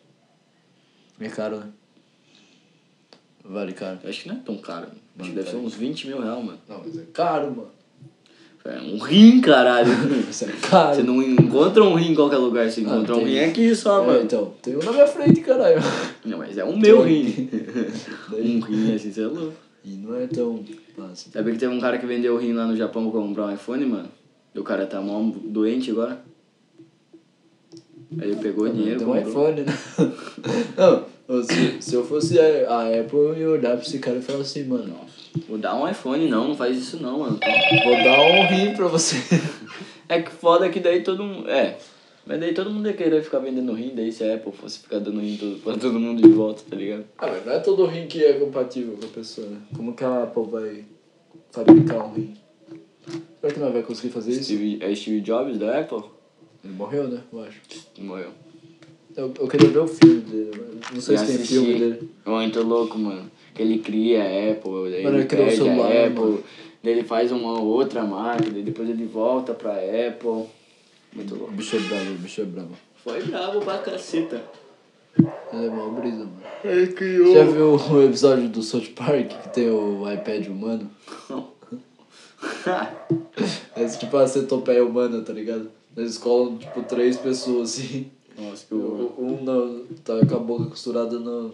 É caro, né? Vale caro.
Acho que não é tão caro. Acho que deve ser uns 20 mil reais, mano.
Não, mas é caro, mano.
É um rim, caralho.
Isso é caro.
Você não encontra um rim em qualquer lugar, você
Ah,
encontra um
tem.
rim aqui só,
É,
mano.
então, tem um na minha frente, caralho.
Não, mas é o meu rim. um rim assim, você é louco.
E não é tão fácil.
Sabia que teve um cara que vendeu o rim lá no Japão pra comprar um iPhone, mano? E o cara tá mó doente agora. Aí ele pegou o dinheiro,
Tem um iPhone, né? Não, se, se eu fosse a, a Apple, eu ia olhar pra esse cara e falar assim, mano,
Vou dar um iPhone, não, não faz isso não, mano.
vou dar um rim pra você.
É que foda que daí todo mundo. É. Mas daí todo mundo ia querer ficar vendendo rim, daí se a Apple fosse ficar dando rim todo, pra todo mundo de volta, tá ligado?
Ah, mas não é todo rim que é compatível com a pessoa, né? Como que a Apple vai fabricar um rim? Será que não vai conseguir fazer isso?
Steve, é Steve Jobs da Apple?
Ele morreu, né? Eu acho.
Morreu.
Eu, eu queria ver o filme dele, mas não sei
Eu
se tem
assisti.
filme dele.
Muito louco, mano. Que ele cria a Apple, daí
Mano,
ele
criou o celular,
a Apple,
mano.
daí ele faz uma outra marca, daí depois ele volta pra Apple. Muito
O
louco.
bicho é bravo, o bicho é bravo.
Foi bravo pra caceta.
Ele é mó brisa, mano.
Ele criou.
Já viu o episódio do South Park que tem o iPad humano? É tipo a centopeia humana, tá ligado? Eles colam, tipo, três pessoas assim.
Nossa, que
O-
horror.
Um na, tá com a boca costurada no,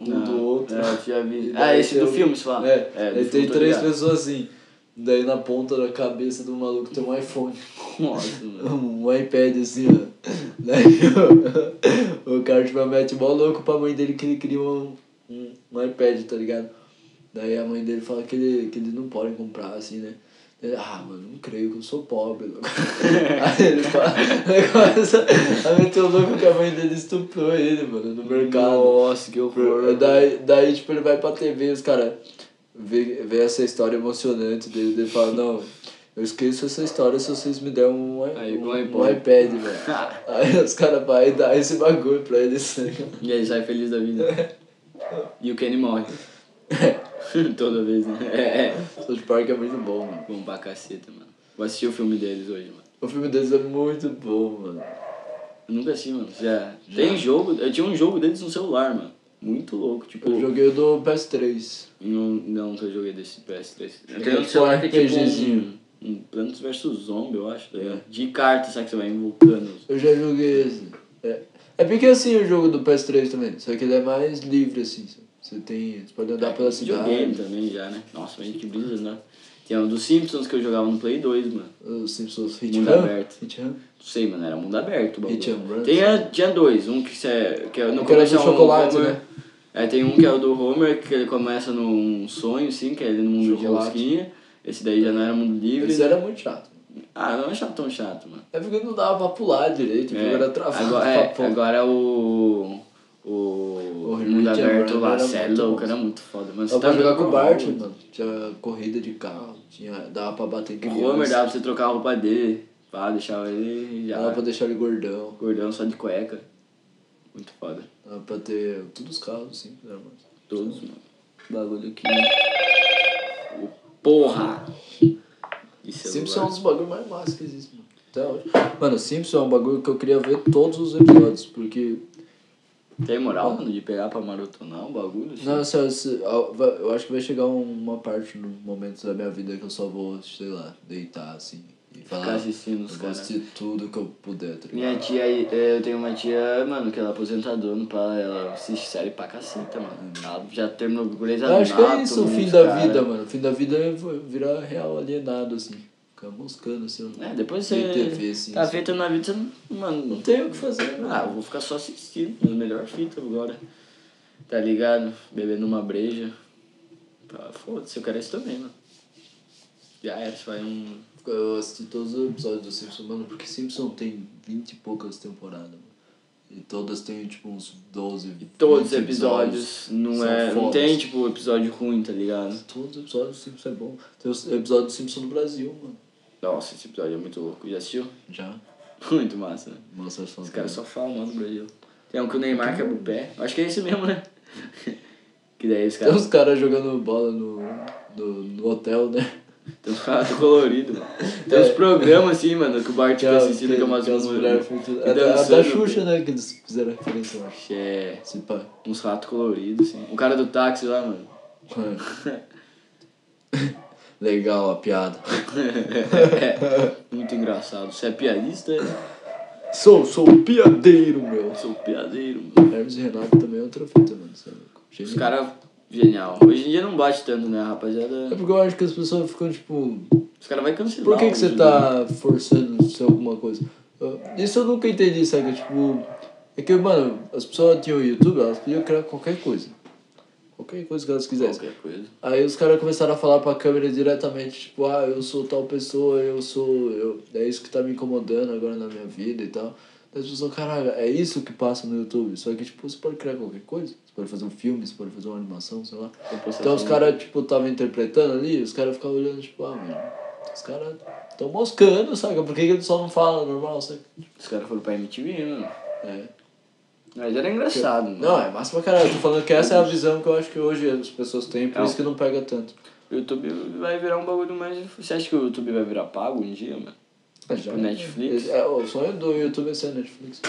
um
Não,
do outro.
É, eu já vi. Ah, esse
tem
do filme, você fala?
É,
do
aí tem três
ligado.
pessoas assim. Daí na ponta da cabeça do maluco tem um iPhone.
Nossa, mano.
Um iPad assim, ó. Daí o, o cara tipo, mete mó louco pra mãe dele que ele queria um, um, um iPad, tá ligado? Daí a mãe dele fala que, ele, que eles não podem comprar, assim, né? Ele, ah, mano, não creio que eu sou pobre. louco." Aí ele fala- ele começa a meter o louco que a mãe dele estuprou ele, mano, no mercado.
Nossa, que horror.
Daí, daí, tipo, ele vai pra TV e os caras vê, vê essa história emocionante dele. Ele fala, não, eu esqueço essa história se vocês me derem um,
Aí,
um,
um
um iPad, velho. Aí os caras vão e dão esse bagulho pra eles.
E aí sai feliz da vida. E o Kenny morre. Toda vez, né? É, é.
South Park é muito bom, mano.
Bom pra caceta, mano. Vou assistir o filme deles hoje, mano.
O filme deles é muito bom, mano.
Eu nunca assisti, mano. Já. Tem jogo. Eu tinha um jogo deles no celular, mano. Muito louco. Tipo.
Eu joguei o do PS3.
Não, não que eu joguei desse PS3. Eu
É
tenho
tipo
celular que é tipo um, um Plantas vs Zombie, eu acho. tá ligado? De cartas, sabe que você vai invocando.
Eu já joguei esse. É, é porque assim o jogo do PS3 também, só que ele é mais livre assim. Você tem. Você pode andar pela
Videogame
cidade.
também já, né? Nossa, mas que brisa, né? Tem um dos Simpsons que eu jogava no Play 2, mano.
Os Simpsons Hit
Mundo
Run.
aberto.
Hit Run.
Não sei, mano, era mundo aberto. o bagulho.
Hit and Run,
Tinha, tinha dois. Um que, cê, que é- no
era
começo é um
chocolate,
Homer-
né?
É, tem um que é o do Homer, que ele começa num sonho, assim, que é ele no mundo de rosquinha. Esse daí já não era mundo livre.
Esse era muito chato.
Ah, não achava tão chato, mano.
É porque não dava pra pular direito,
É,
era travado
agora, é, agora o. O.
O
mundo aberto lá,
era
cê é
muito
louco, era muito foda. Mano,
Dava
tá
jogar com o Bart, mano. Tinha corrida de carro, tinha, dava pra bater em
O
criança.
Homer dava pra você trocar a roupa dele. Pá, deixava ele já.
Dava pra deixar ele gordão.
Gordão só de cueca. Muito foda.
Dava pra ter todos os carros, assim, né, mano?
Todos, mano. Bagulho aqui. O Porra! Isso
Simpsons é um dos bagulhos mais massa que existe, mano. Até hoje. Mano, Simpsons é um bagulho que eu queria ver todos os episódios, porque.
Tem moral, mano, de pegar pra maratonar um bagulho? assim?
Não, se, eu acho que vai chegar um- uma parte no momento da minha vida que eu só vou, sei lá, deitar assim e falar.
Ficar assistindo os caras.
assistir tudo que eu puder, tá?
Minha tia, aí, é, eu tenho uma tia, mano, que ela é aposentadora, pá, ela assiste série pra caceta, mano. Ela já terminou Grey's
Eu acho que é isso, o fim da vida, mano. O fim da vida é virar real alienado, assim. Ficar moscando, assim.
É, depois você
TV, assim,
tá
assim.
feita na vida, você não, mano,
Não tem o que fazer, mano.
Ah, eu vou ficar só assistindo, mas melhor fita agora. Tá ligado? Bebendo uma breja. Ah, Foda-se, eu quero isso também, mano. Já era, isso vai um.
Eu assisti todos os episódios do Simpsons, mano, porque Simpsons tem 20 e poucas temporadas, mano. E todas têm, tipo, uns 12,
Todos os
20
episódios, não é. Não
fodas.
tem, tipo, episódio ruim, tá ligado?
Todos os episódios do Simpsons é bom. Tem os episódios do Simpsons no Brasil, mano.
Nossa, esse episódio é muito louco. Já assistiu?
Já.
Muito massa, né?
As
Os caras só falam mal do Brasil. Tem um que o Neymar quebra o pé. Acho que é esse mesmo, né? que daí os
Tem
caras.
uns caras jogando bola no, no, no hotel, né?
Tem uns caras coloridos, mano. Tem uns programas assim, mano, que o Bart fica assistindo que é umas
mulheres A, da- Xuxa, né? Que eles fizeram referência, acho.
É, uns ratos coloridos, assim. O cara do táxi lá, mano.
Legal a piada.
Muito engraçado. Você é piadista?
Sou, sou um piadeiro, meu.
Eu sou piadeiro, mano.
Hermes e Renato também é outra fita, mano. É.
Os
Genial.
caras, genial. Hoje em dia não bate tanto, né,
É
rapaziada?
porque eu acho que as pessoas ficam tipo.
Os caras vão cancelar.
Por que, que você tá forçando ser alguma coisa? Isso eu nunca entendi, sabe? Tipo. É que, mano, as pessoas tinham o YouTube, elas podiam criar qualquer coisa. Qualquer coisa que elas quisessem.
Qualquer coisa.
Aí os caras começaram a falar pra câmera diretamente, tipo, ah, eu sou tal pessoa, eu sou. Eu, é isso que tá me incomodando agora na minha vida e tal. Daí as pessoas, caralho, é isso que passa no YouTube. Só que, tipo, você pode criar qualquer coisa. Você pode fazer um filme, você pode fazer uma animação, sei lá. Então os caras, tipo, estavam interpretando ali, os caras ficavam olhando, tipo, ah, mano, os caras tão moscando, saca? Por que, que eles só não falam normal, saca?
Os caras foram pra MTV, mano.
É.
Mas era engraçado, mano.
Não, é massa pra caralho. Eu tô falando que essa é a visão que eu acho que hoje as pessoas têm, por
É.
isso que não pega tanto.
O YouTube vai virar um bagulho mais. Você acha que o YouTube vai virar pago um dia, mano?
É, já,
Netflix?
É, o sonho do YouTube é ser Netflix.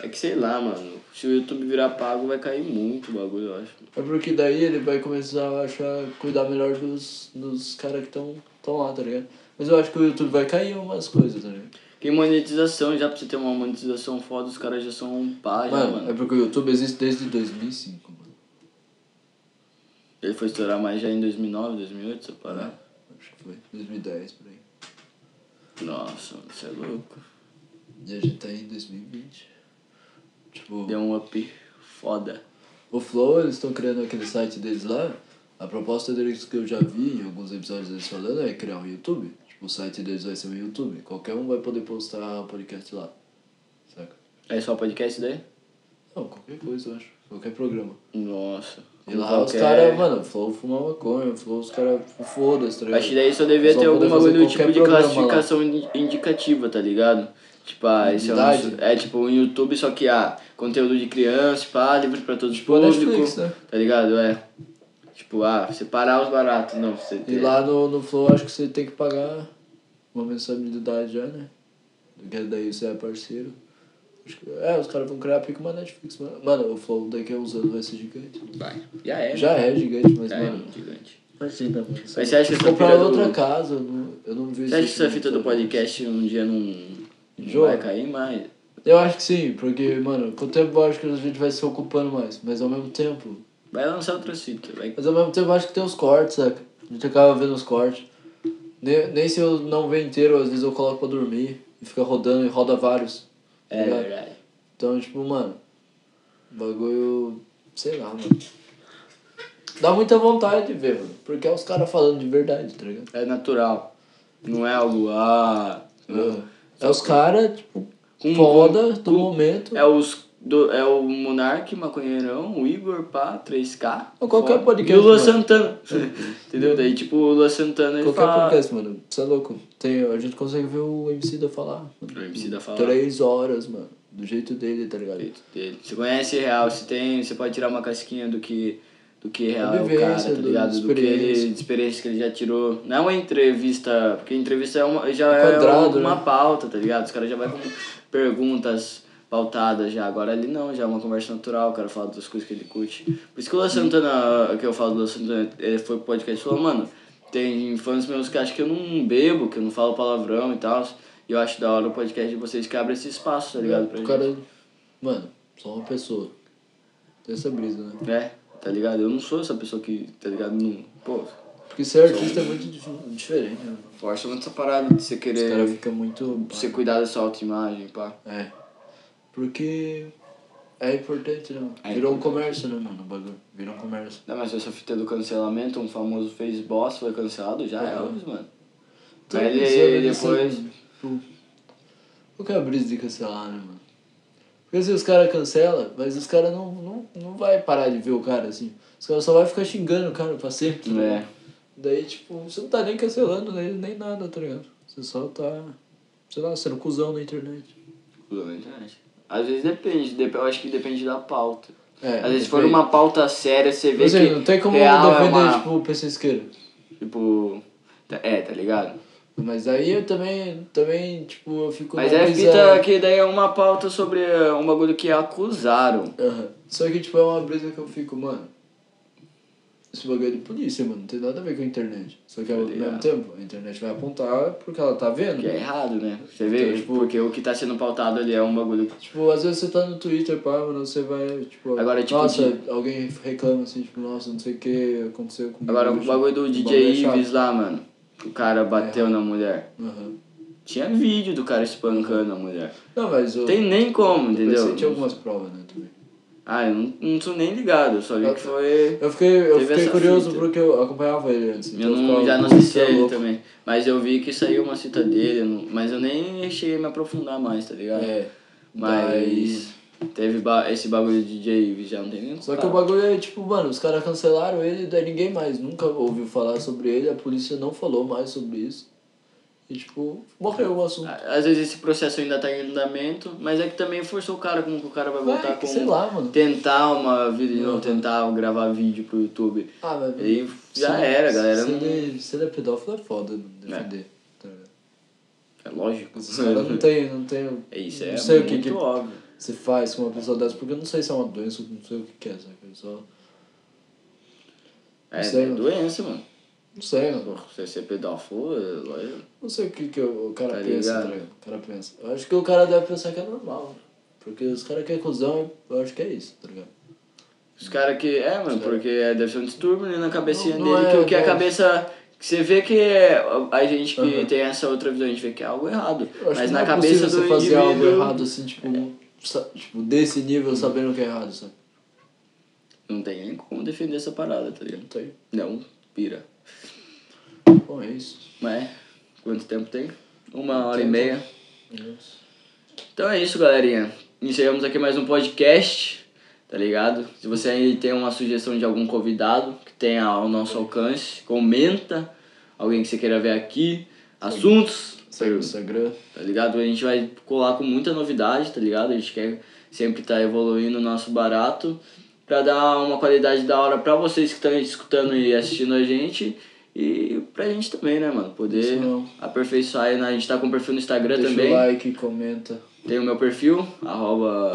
É que sei lá, mano. Se o YouTube virar pago, vai cair muito o bagulho, eu acho.
É porque daí ele vai começar a achar, cuidar melhor dos, dos caras que estão tão lá, tá ligado? Mas eu acho que o YouTube vai cair umas coisas, tá ligado?
Tem monetização, já pra você ter uma monetização foda, os caras já são um pá, já,
Mano,
mano.
é porque o YouTube existe desde 2005, mano.
Ele foi estourar mais já em 2009, 2008, essa parada.
Acho que foi. 2010, por aí.
Nossa, mano, você é louco.
E a gente tá em 2020. Tipo,
Deu um up foda.
o Flow, eles estão criando aquele site deles lá. A proposta deles que eu já vi em alguns episódios deles falando é criar um YouTube. Tipo, o site deles vai ser um YouTube. Qualquer um vai poder postar podcast lá. Saca?
É só podcast daí?
Não, qualquer coisa, eu acho. Qualquer programa.
Nossa.
E lá os
Qualquer-
caras, mano, Flow fuma maconha, Flow os caras foda-se, tá ligado?
Acho que daí só devia
Só
ter algum bagulho tipo de
lá.
classificação indi- indicativa, tá ligado? Tipo, ah, esse é, um, é tipo um YouTube, só que ah, conteúdo de criança, pá, livre pra todos os
Tipo
públicos.
Netflix, né?
Tá ligado? É. Tipo, ah, separar os baratos. Não, você
E lá no, no Flow acho que você tem que pagar uma mensalidade já, né? Porque daí você é parceiro. Acho que- é, os caras vão criar pico uma Netflix, mano. Mano, o Flow daqui a uns anos vai ser gigante.
Vai. Já é.
Já é gigante, mas,
Já é
mano.
gigante.
Imagina, mano.
Mas você acha que
comprar
fita
outra
do-
casa, eu não, eu não vi
Você acha que essa fita do podcast um dia não, não vai cair mais?
Eu acho que sim, porque, mano, com o tempo eu acho que a gente vai se ocupando mais, mas ao mesmo tempo.
Vai lançar outra fita. Vai...
Mas ao mesmo tempo eu acho que tem os cortes, saca? A gente acaba vendo os cortes. Nem, nem se eu não ver inteiro, às vezes eu coloco pra dormir e fica rodando e roda vários. tá
É
ligado?
verdade.
Então, tipo, mano, bagulho. sei lá, mano. Dá muita vontade de ver, mano. Porque é os caras falando de verdade, tá ligado?
É natural. Não é algo. Ah.
É os caras, tipo,
Com-
foda
com-
do momento.
É os. Do, é o Monark, Maconheirão, o Igor, pá, 3K.
Ou qualquer
foda.
podcast,
E o Lua. Santana. Entendeu? Daí, tipo, o Lua Santana
Qualquer
fala.
podcast, mano. Você é louco. Tem, a gente consegue ver o MC da falar.
O MC da falar.
Três horas, mano. Do jeito dele, tá ligado?
jeito dele. Você conhece real, você tem, você pode tirar uma casquinha do que do que real é o cara, tá
do-
ligado? Do que ele, de experiência que ele já tirou. Não é uma entrevista, porque entrevista é uma, já é
Quadrado,
uma
né?
pauta, tá ligado? Os caras já vai com perguntas pautadas já. Agora ali não, já é uma conversa natural, o cara fala das coisas que ele curte. Por isso que o Luan Santana, que eu falo do Luan Santana, ele foi pro podcast e falou, mano, tem fãs meus que acham que eu não bebo, que eu não falo palavrão e tal. E eu acho da hora o podcast de vocês que abre esse espaço, tá ligado? Pra
o
gente.
cara. Mano, só uma pessoa. Tem essa brisa, né?
É, tá ligado? Eu não sou essa pessoa que, tá ligado? Não, pô,
Porque ser artista é muito dif- diferente, né?
força muito essa parada de você
Os caras
querer
ficam muito.
você cuidar da sua autoimagem, pá.
É. Porque é importante, né? mano?
É
Virou um comércio, né, mano? O bagulho. Virou um comércio.
Não, mas essa fita do cancelamento, um famoso fez boss, foi cancelado, já é
Uhum.
Elvis, mano.
Tô
Aí ele depois.
Qual que é a brisa de cancelar, né, mano? Porque se os caras cancelam, mas os caras não, não, não vai parar de ver o cara, assim. Os caras só vai ficar xingando o cara pra sempre. tá
É.
Daí, tipo, você não tá nem cancelando ele, nem nada, tá ligado? Você só tá, sei lá, sendo cuzão na internet.
Na internet. Às vezes depende, dep- eu acho que depende da pauta.
É,
Às vezes se for uma pauta séria, você vê
assim,
que
não tem como
real
defender,
é uma,
tipo, o PC isqueiro.
tipo, tá- é, tá ligado?
Mas aí eu também, também, tipo, eu fico
Mas é
brisa-
fita que daí é uma pauta sobre eh, um bagulho que acusaram.
Aham. Só que, tipo, é uma brisa que eu fico, mano. Esse bagulho é de polícia, mano. Não tem nada a ver com a internet. Só que ao
Tá
mesmo tempo, a internet vai apontar porque ela tá vendo.
Que é errado, né? Você vê,
Então, tipo-
porque o que tá sendo pautado ali é um bagulho
Tipo, às vezes você tá no Twitter, pá, mano, você vai, tipo,
Agora, tipo,
nossa,
de-
alguém reclama assim, tipo, nossa, não sei o que aconteceu com
Agora, o bagulho do DJ
é.
Ives lá, mano. O cara bateu na mulher.
Aham.
Tinha vídeo do cara espancando a mulher.
Não, mas o.
Tem nem como,
eu
entendeu?
que tinha algumas provas, né, também.
Ah, eu não, não sou nem ligado, eu só vi que foi.
Eu fiquei, eu fiquei curioso
fita.
porque eu acompanhava ele antes.
Eu
então
não, já não
"Nossa,
assisti ele
louco."
também. Mas eu vi que saiu uma cita dele, eu não- mas eu nem cheguei a me aprofundar mais, tá ligado?
É.
Mas teve ba- esse bagulho de DJ já não tem nem
Só que o bagulho é tipo, mano, os caras cancelaram ele, daí ninguém mais nunca ouviu falar sobre ele, a polícia não falou mais sobre isso. E tipo, morreu o assunto.
Às vezes esse processo ainda tá em andamento, mas é que também forçou o cara, como que o cara vai voltar
Vai,
com.
sei lá, mano.
Tentar uma vida de novo,
Uhum.
tentar gravar vídeo pro YouTube.
Ah, mas.
E já era, galera.
Se
Não...
ele, se ele é pedófilo é foda não defender. ligado?
É lógico.
Os caras não tem, não tem.
É isso, é
não sei o que, que
óbvio.
você faz com uma pessoa dessa, porque eu não sei se é uma doença, não sei o que que é, sabe? Só.
É, é doença, mano.
Não sei.
Porra, Você ser pedófilo, é lógico.
Não sei o que, que o cara
Tá
pensa,
ligado?
tá ligado? O cara pensa. Eu acho que o cara deve pensar que é normal. né? Porque os caras que é cuzão, eu acho que é isso, tá ligado?
Os caras que. É, mano, porque é- deve ser um distúrbio né, na cabecinha
Não- não
dele,
é,
que o que a
não.
cabeça. que Você vê que é, a gente que
Aham.
tem essa outra visão, a gente vê que é algo errado.
Eu
Mas na
não é
cabeça do
você fazer algo errado assim, tipo, sa- tipo, desse nível sabendo que é errado, sabe?
Não tem nem como defender essa parada, tá ligado?
Não tem.
Não, pira.
Bom, é isso.
Mas, quanto tempo tem? Uma hora e
Tempo.
meia.
Isso.
Então é isso, galerinha. Encerramos aqui mais um podcast, tá ligado? Se você aí tem uma sugestão de algum convidado que tenha ao nosso alcance, comenta. Alguém que você queira ver aqui. Assuntos,
Segue o Instagram.
tá ligado? A gente vai colar com muita novidade, tá ligado? A gente quer sempre estar evoluindo o nosso barato. pra dar uma qualidade da hora pra vocês que estão escutando e assistindo a gente. E pra gente também, né, mano? Poder aperfeiçoar. A gente tá com perfil no Instagram
Deixa
também.
o like, comenta.
Tem o meu perfil, arroba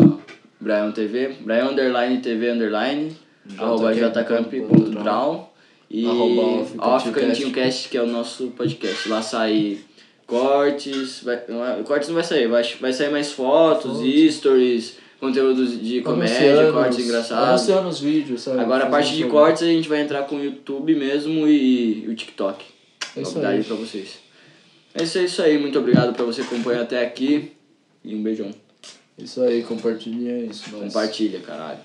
Brian TV, Brian underline TV underline, arroba jcamp.brown e
Arroba Off Cantinho
Cast, que é o nosso podcast. Lá sai cortes, vai, é- cortes não vai sair, vai, vai sair mais fotos, stories, conteúdos de comédia, cortes
os-
engraçados.
Anunciando os vídeos, sabe?
Agora a parte de cortes a gente vai entrar com o YouTube mesmo e o TikTok.
É isso
Novidade
aí.
pra vocês. É isso, é isso aí, muito obrigado pra você acompanhar até aqui e um beijão.
Isso aí, compartilha isso.
Compartilha, caralho.